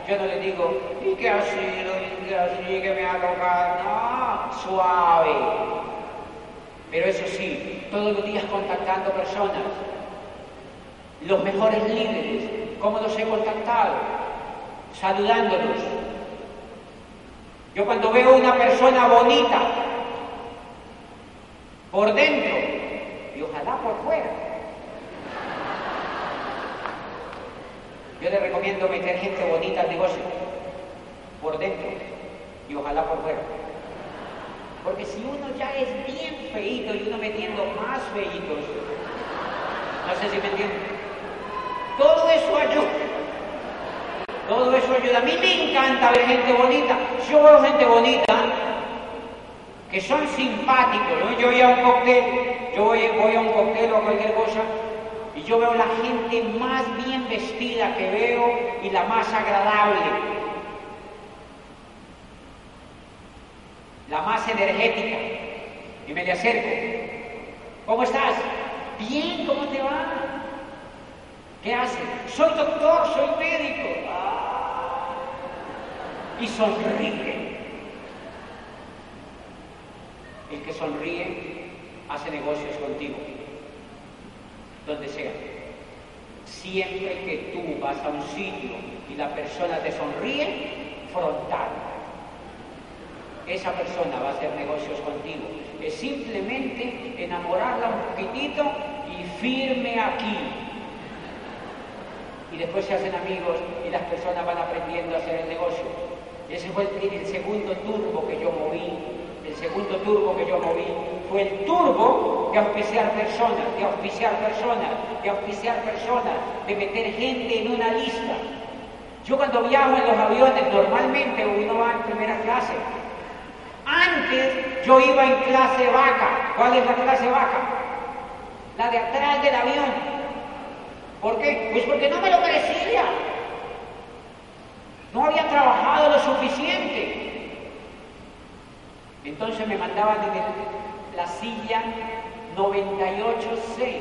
yo no le digo, ¿y qué ha sido? ¿Y qué ha sido? que me ha tocado? No, suave. Pero eso sí, todos los días contactando personas, los mejores líderes, ¿cómo los he contactado? Saludándolos. Yo cuando veo una persona bonita, por dentro, y ojalá por fuera, Yo le recomiendo meter gente bonita al negocio, por dentro y ojalá por fuera. Porque si uno ya es bien feito y uno metiendo más feitos, no sé si me entienden, todo eso ayuda. Todo eso ayuda. A mí me encanta ver gente bonita. Yo veo gente bonita que son simpáticos. Yo voy a un cóctel, yo voy, a un cóctel o a cualquier cosa y yo veo la gente más bien vestida que veo y la más agradable. La más energética. Y me le acerco. ¿Cómo estás? Bien, ¿cómo te va? ¿Qué haces? Soy doctor, soy médico. Y sonríe. El que sonríe hace negocios contigo donde sea. Siempre que tú vas a un sitio y la persona te sonríe, frontal. Esa persona va a hacer negocios contigo. Es simplemente enamorarla un poquitito y firme aquí. Y después se hacen amigos y las personas van aprendiendo a hacer el negocio. Ese fue el, el segundo turbo que yo moví. Segundo turbo que yo moví fue el turbo de auspiciar personas, de auspiciar personas, de auspiciar personas, de meter gente en una lista. Yo cuando viajo en los aviones, normalmente uno va en primera clase. Antes yo iba en clase vaca. ¿Cuál es la clase vaca? La de atrás del avión. ¿Por qué? Pues porque no me lo merecía. No había trabajado lo suficiente. Entonces me mandaban en la silla 98C,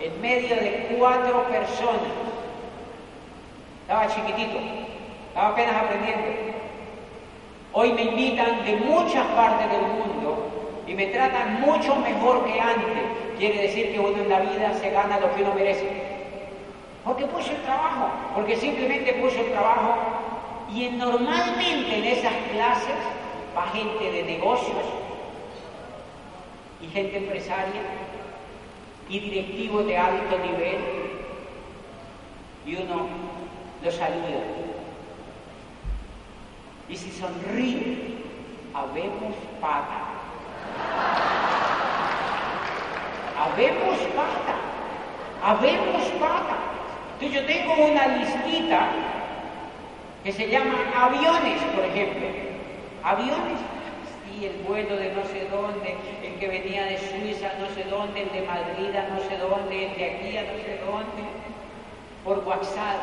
en medio de cuatro personas. Estaba chiquitito, estaba apenas aprendiendo. Hoy me invitan de muchas partes del mundo y me tratan mucho mejor que antes. Quiere decir que uno en la vida se gana lo que uno merece. Porque puso el trabajo, porque simplemente puso el trabajo. Y normalmente en esas clases va gente de negocios, y gente empresaria y directivos de alto nivel y uno los saluda. Y si sonríe, habemos pata. Habemos pata. Habemos pata. Entonces yo tengo una listita que se llaman aviones, por ejemplo. Aviones, sí, el vuelo de no sé dónde, el que venía de Suiza no sé dónde, el de Madrid no sé dónde, el de aquí a no sé dónde, por WhatsApp.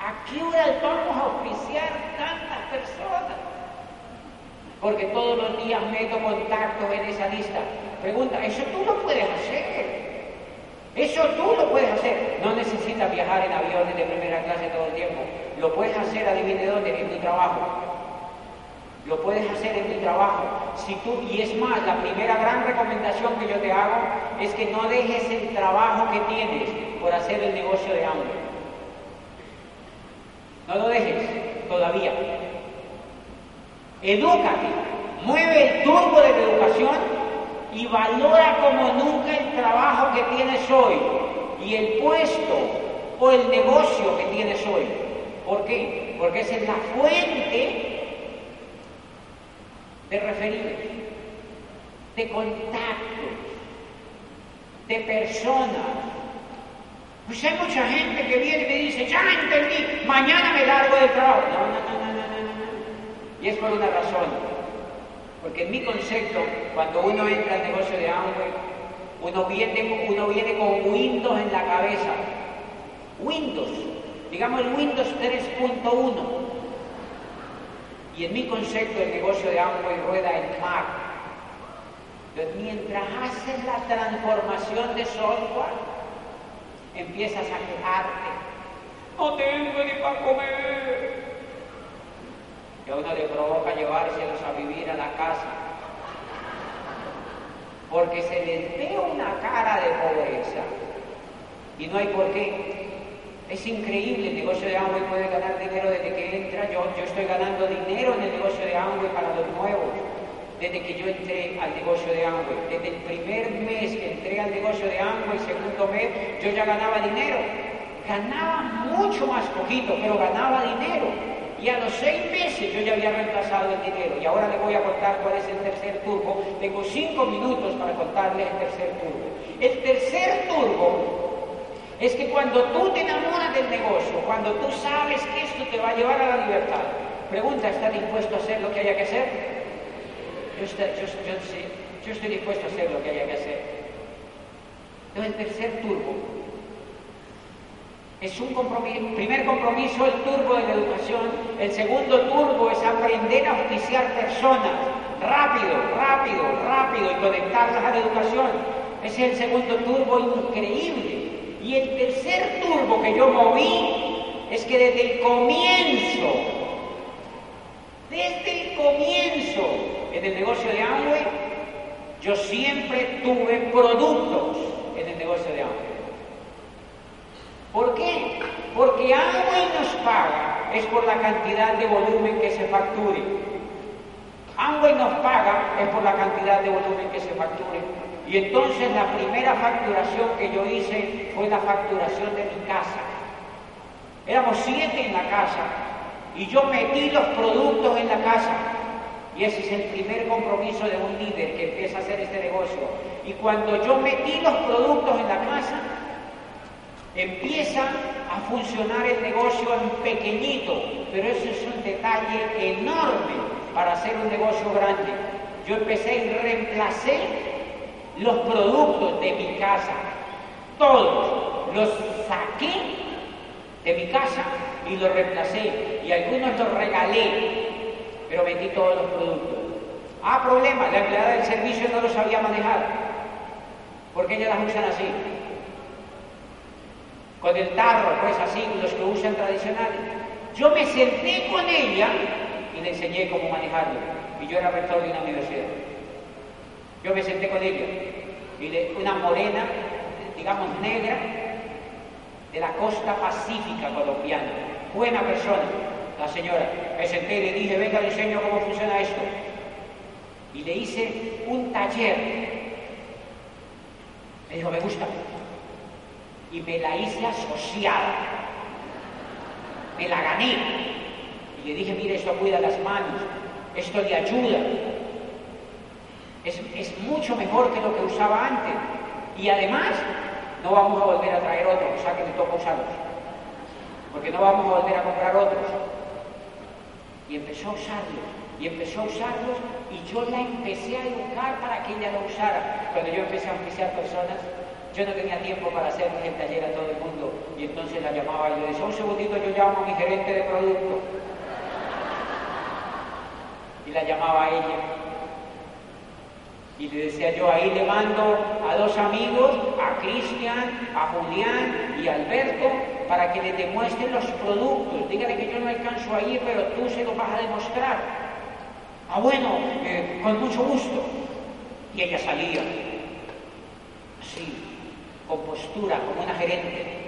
¿A qué hora vamos a oficiar tantas personas? Porque todos los días meto contacto en esa lista. Pregunta, ¿eso tú lo puedes hacer? Eso tú lo puedes hacer. No necesitas viajar en aviones de primera clase todo el tiempo. Lo puedes hacer, adivine dónde, en tu trabajo. Lo puedes hacer en tu trabajo. Si tú, y es más, la primera gran recomendación que yo te hago es que no dejes el trabajo que tienes por hacer el negocio de hambre. No lo dejes todavía. Edúcate, mueve el turbo de la educación y valora como nunca el trabajo que tienes hoy y el puesto o el negocio que tienes hoy. ¿Por qué? Porque esa es la fuente de referidos, de contactos, de personas. Pues hay mucha gente que viene y me dice, ya entendí, mañana me largo del trabajo. No, no, no, no, no. Y es por una razón. Porque en mi concepto, cuando uno entra al negocio de Amway, uno viene, uno viene con Windows en la cabeza. Windows, digamos el Windows 3.1. Y en mi concepto el negocio de Amway rueda en. Entonces, mientras haces la transformación de software, empiezas a quejarte. No tengo ni para comer que a uno le provoca llevárselos a vivir a la casa, porque se les ve una cara de pobreza y no hay por qué. Es increíble, el negocio de Amway puede ganar dinero desde que entra. Yo, yo estoy ganando dinero en el negocio de Amway para los nuevos, desde que yo entré al negocio de Amway. Desde el primer mes que entré al negocio de Amway, segundo mes, yo ya ganaba dinero. Ganaba mucho más poquito, pero ganaba dinero. Y a los seis meses yo ya había reemplazado el dinero. Y ahora les voy a contar cuál es el tercer turbo. Tengo cinco minutos para contarles el tercer turbo. El tercer turbo es que cuando tú te enamoras del negocio, cuando tú sabes que esto te va a llevar a la libertad, pregunta, ¿está dispuesto a hacer lo que haya que hacer? Yo estoy, yo estoy dispuesto a hacer lo que haya que hacer. Entonces el tercer turbo es un compromiso, primer compromiso el turbo de la educación, el segundo turbo es aprender a auspiciar personas, rápido, rápido, rápido y conectarlas a la educación. Ese es el segundo turbo increíble. Y el tercer turbo que yo moví es que desde el comienzo, desde el comienzo en el negocio de Amway, yo siempre tuve productos en el negocio de Amway. ¿Por qué? Porque Amway nos paga es por la cantidad de volumen que se facture. Amway nos paga es por la cantidad de volumen que se facture. Y entonces la primera facturación que yo hice fue la facturación de mi casa. Éramos siete en la casa y yo metí los productos en la casa. Y ese es el primer compromiso de un líder que empieza a hacer este negocio. Y cuando yo metí los productos en la casa, Empieza a funcionar el negocio en pequeñito, pero eso es un detalle enorme para hacer un negocio grande. Yo empecé y reemplacé los productos de mi casa, todos los saqué de mi casa y los reemplacé y algunos los regalé, pero vendí todos los productos. Ah, problema, la empleada del servicio no lo sabía manejar, porque ellas las usan así con el tarro, pues así, los que usan tradicionales. Yo me senté con ella y le enseñé cómo manejarlo. Y yo era rector de una universidad. Yo me senté con ella y una morena, digamos negra, de la costa pacífica colombiana. Buena persona, la señora. Me senté y le dije, venga, le enseño cómo funciona esto. Y le hice un taller. Me dijo, me gusta y me la hice asociada. Me la gané. Y le dije, mire, esto cuida las manos, esto le ayuda. Es, es mucho mejor que lo que usaba antes. Y además, no vamos a volver a traer otro, o sea que me toca usarlos. porque no vamos a volver a comprar otros. Y empezó a usarlos, y empezó a usarlos, y yo la empecé a educar para que ella lo usara. Cuando yo empecé a oficiar personas, yo no tenía tiempo para hacer el taller a todo el mundo, y entonces la llamaba y le decía, un segundito, yo llamo a mi gerente de producto. Y la llamaba a ella. Y le decía yo, ahí le mando a dos amigos, a Cristian, a Julián y a Alberto, para que le demuestren los productos. Dígale que yo no alcanzo a ir, pero tú se lo vas a demostrar. Ah, bueno, eh, con mucho gusto. Y ella salía, así, con postura, como una gerente.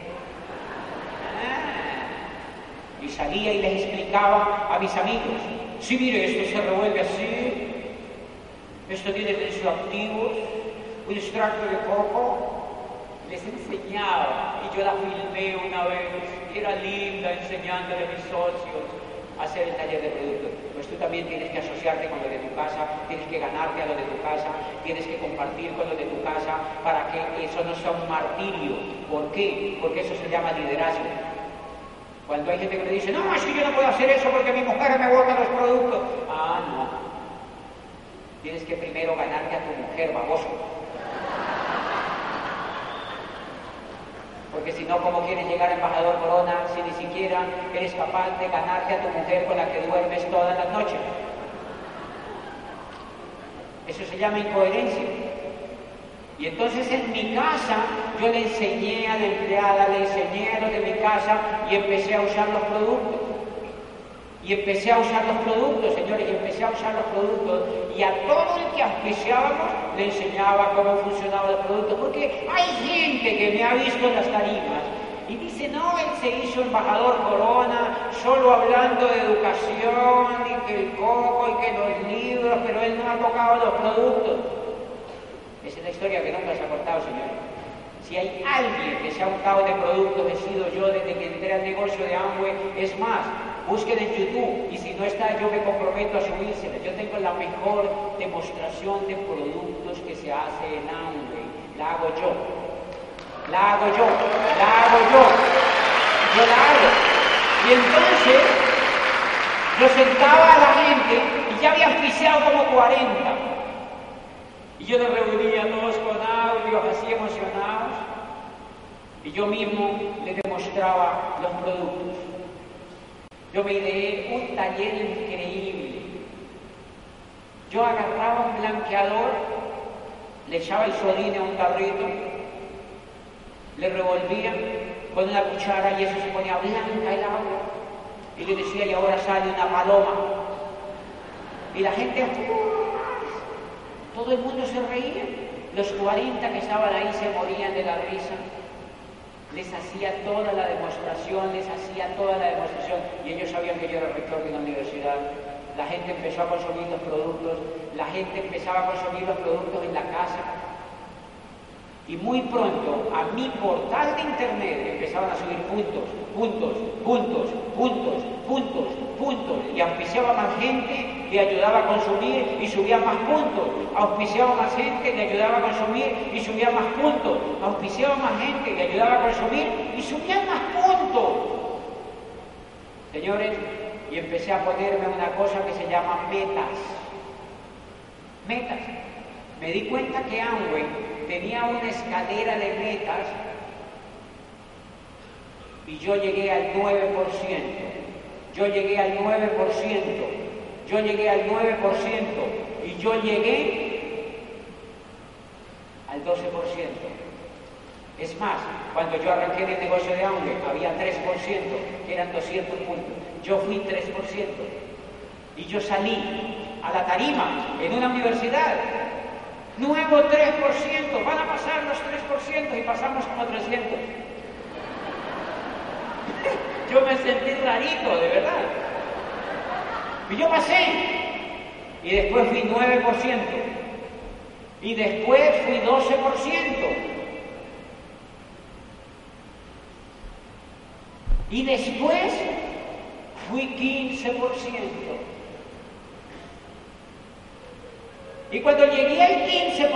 Y salía y les explicaba a mis amigos, sí, mire, esto se revuelve así, esto tiene tensioactivos, un extracto de coco. Les enseñaba y yo la filmé una vez. Era linda enseñándole a mis socios a hacer el taller de productos. Pues tú también tienes que asociarte con lo de tu casa, tienes que ganarte a lo de tu casa, tienes que compartir con lo de tu casa para que eso no sea un martirio. ¿Por qué? Porque eso se llama liderazgo. Cuando hay gente que me dice, no, es que yo no puedo hacer eso porque mi mujer me bota los productos. Ah, no. Tienes que primero ganarte a tu mujer, baboso. Porque si no, ¿cómo quieres llegar embajador Corona si ni siquiera eres capaz de ganarte a tu mujer con la que duermes todas las noches? Eso se llama incoherencia. Y entonces en mi casa yo le enseñé a la empleada, le enseñé a los de mi casa y empecé a usar los productos. Y empecé a usar los productos, señores, y empecé a usar los productos. Y a todo el que auspiciábamos le enseñaba cómo funcionaban los productos. Porque hay gente que me ha visto las tarimas y dice, no, él se hizo embajador corona solo hablando de educación y que el coco y que los libros, pero él no ha tocado los productos. Es la historia que nunca se ha cortado, señores. Si hay alguien que se ha untado de productos, he sido yo desde que entré al negocio de Amway. Es más, busquen en YouTube y si no está, yo me comprometo a subírsela. Yo tengo la mejor demostración de productos que se hace en Amway. La hago yo. La hago yo. La hago yo. Yo la hago. Y entonces, yo sentaba a la gente y ya había oficiado como 40. Y yo les reunía todos con audios así emocionados y yo mismo les demostraba los productos. Yo me ideé un taller increíble. Yo agarraba un blanqueador, le echaba el sodín a un tarrito, le revolvía con una cuchara y eso se ponía blanca el agua. Y le decía, y ahora sale una paloma. Y la gente todo el mundo se reía. Los 40 que estaban ahí se morían de la risa. Les hacía toda la demostración, les hacía toda la demostración. Y ellos sabían que yo era rector de una universidad. La gente empezó a consumir los productos, la gente empezaba a consumir los productos en la casa, y muy pronto a mi portal de internet empezaban a subir puntos, puntos, puntos, puntos, puntos, puntos. Y auspiciaba más gente, le ayudaba a consumir y subía más puntos. Auspiciaba más gente, le ayudaba a consumir y subía más puntos. Auspiciaba más gente, le ayudaba a consumir y subía más puntos. Señores, y empecé a ponerme una cosa que se llama metas. Metas. Me di cuenta que Amway tenía una escalera de metas y yo llegué al 9%, yo llegué al 9%, yo llegué al 9% y yo llegué al 12%. Es más, cuando yo arranqué en el negocio de hambre había 3%, que eran 200 puntos. Yo fui 3%. Y yo salí a la tarima en una universidad Nuevo 3%, van a pasar los 3% y pasamos como 300. yo me sentí rarito, de verdad. Y yo pasé. Y después fui 9%. Y después fui 12%. Y después fui 15%. Y cuando llegué al 15%,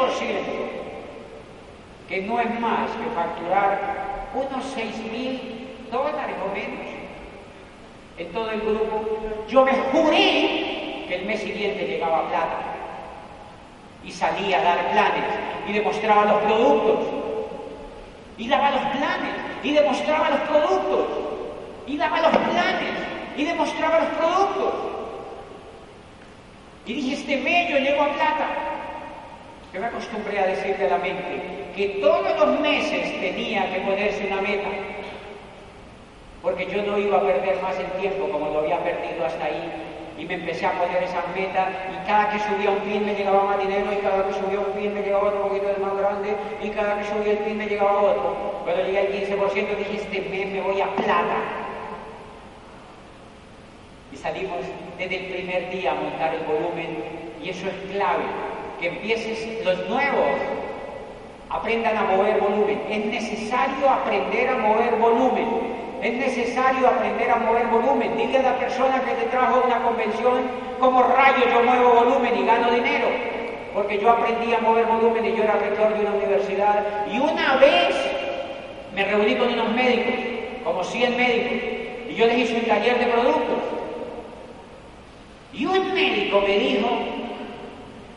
que no es más que facturar unos 6 mil dólares o menos, en todo el grupo, yo me juré que el mes siguiente llegaba plata. Y salía a dar planes y demostraba los productos. Y daba los planes y demostraba los productos. Y daba los planes y demostraba los productos. Y dije, este mes yo llego a plata. Yo me acostumbré a decirle a la mente que todos los meses tenía que ponerse una meta porque yo no iba a perder más el tiempo como lo había perdido hasta ahí. Y me empecé a poner esas metas y cada que subía un pin me llegaba más dinero y cada que subía un pin me llegaba otro poquito más grande y cada que subía el pin me llegaba otro. Cuando llegué al 15% dije, este mes me voy a plata. Y salimos desde el primer día a montar el volumen y eso es clave, que empieces los nuevos aprendan a mover volumen. Es necesario aprender a mover volumen. Es necesario aprender a mover volumen. Dile a la persona que te trajo una convención como rayo yo muevo volumen y gano dinero. Porque yo aprendí a mover volumen y yo era rector de una universidad. Y una vez me reuní con unos médicos, como 100 médicos, y yo les hice un taller de productos. Y un médico me dijo,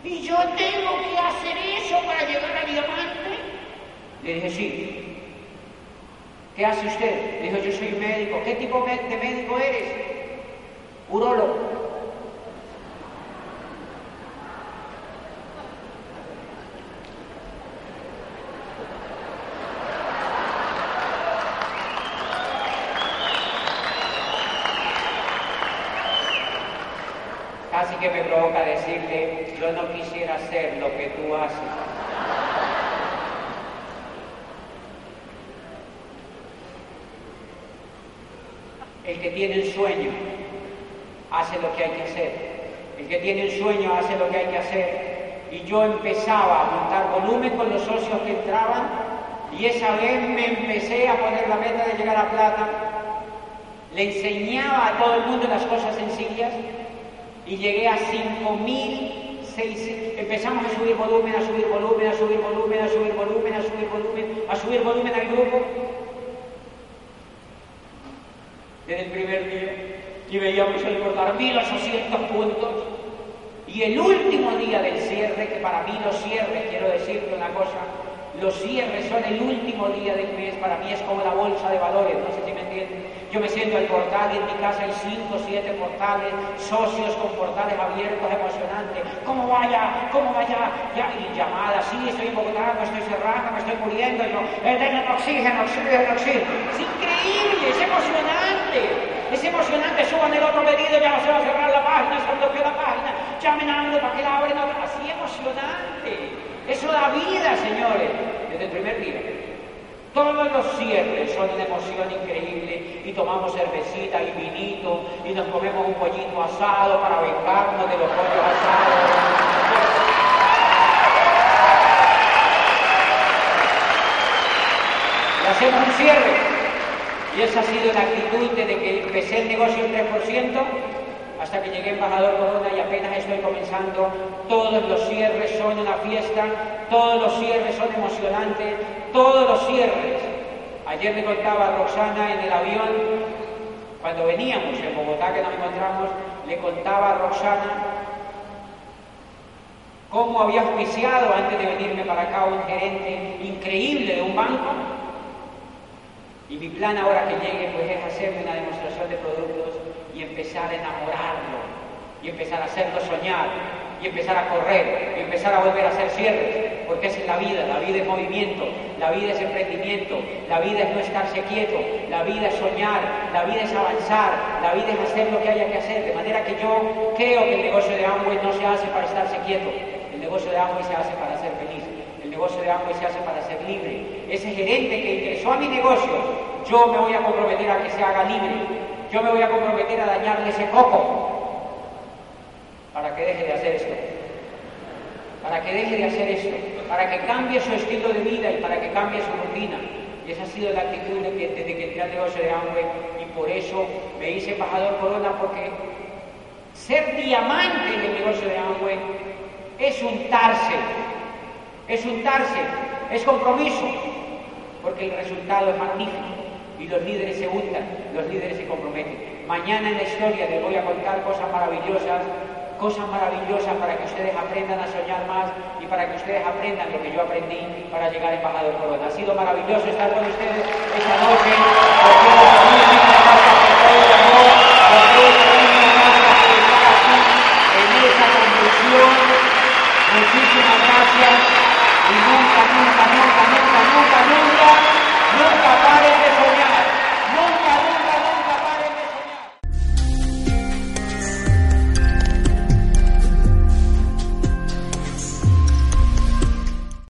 ¿y yo tengo que hacer eso para llegar a diamante? Le dije, sí, ¿Qué hace usted? Dijo, yo soy médico. ¿Qué tipo de médico eres? Urólogo. Que me provoca decirle, yo no quisiera hacer lo que tú haces. El que tiene el sueño hace lo que hay que hacer. El que tiene el sueño hace lo que hay que hacer. Y yo empezaba a montar volumen con los socios que entraban y esa vez me empecé a poner la meta de llegar a plata. Le enseñaba a todo el mundo las cosas sencillas y llegué a 5.000, empezamos a subir volumen, a subir volumen, a subir volumen, a subir volumen, a subir volumen, a subir volumen al grupo desde el primer día y veíamos el cortar 1800 puntos. Y el último día del cierre, que para mí los cierres, quiero decirte una cosa, los cierres son el último día del mes, para mí es como la bolsa de valores, no sé si me entienden. Yo me siento al portal y en mi casa hay cinco, siete portales, socios con portales abiertos, emocionantes. ¿Cómo vaya? ¿Cómo vaya? Ya, y llamadas, sí, estoy en me estoy cerrando, me estoy muriendo, yo, el oxígeno, oxígeno, oxígeno. Es increíble, es emocionante. Es emocionante, suban el otro pedido, ya no se va a cerrar la página, se bloqueó la página, llamen a para que la abren Así emocionante. Eso da vida, señores, desde el primer día. Todos los cierres son una emoción increíble y tomamos cervecita y vinito y nos comemos un pollito asado para vengarnos de los pollos asados. Y hacemos un cierre. Y esa ha sido la actitud desde que empecé el negocio en 3% hasta que llegué embajador Corona y apenas estoy comenzando. Todos los cierres son una fiesta, todos los cierres son emocionantes, todos los cierres. Ayer le contaba a Roxana en el avión, cuando veníamos en Bogotá que nos encontramos, le contaba a Roxana cómo había auspiciado antes de venirme para acá un gerente increíble de un banco. Y mi plan ahora que llegue pues es hacerme una demostración de productos empezar a enamorarlo y empezar a hacerlo soñar y empezar a correr y empezar a volver a hacer cierres, porque esa es la vida, la vida es movimiento, la vida es emprendimiento, la vida es no estarse quieto, la vida es soñar, la vida es avanzar, la vida es hacer lo que haya que hacer, de manera que yo creo que el negocio de Amway no se hace para estarse quieto, el negocio de Amway se hace para ser feliz, el negocio de Amway se hace para ser libre. Ese gerente que ingresó a mi negocio, yo me voy a comprometer a que se haga libre, yo me voy a comprometer a dañarle ese coco para que deje de hacer esto. Para que deje de hacer esto. Para que cambie su estilo de vida y para que cambie su rutina. Y esa ha sido la actitud de que, desde que entré al negocio de Amway y por eso me hice embajador Corona porque ser diamante en el negocio de Amway es untarse, es untarse, es compromiso, porque el resultado es magnífico y los líderes se untan, los líderes se comprometen. Mañana en la historia les voy a contar cosas maravillosas, cosas maravillosas para que ustedes aprendan a soñar más y para que ustedes aprendan lo que yo aprendí para llegar a embajador Corona. Ha sido maravilloso estar con ustedes esta noche. en esa conclusión. Muchísimas gracias y nunca, nunca, nunca, nunca, nunca, nunca, nunca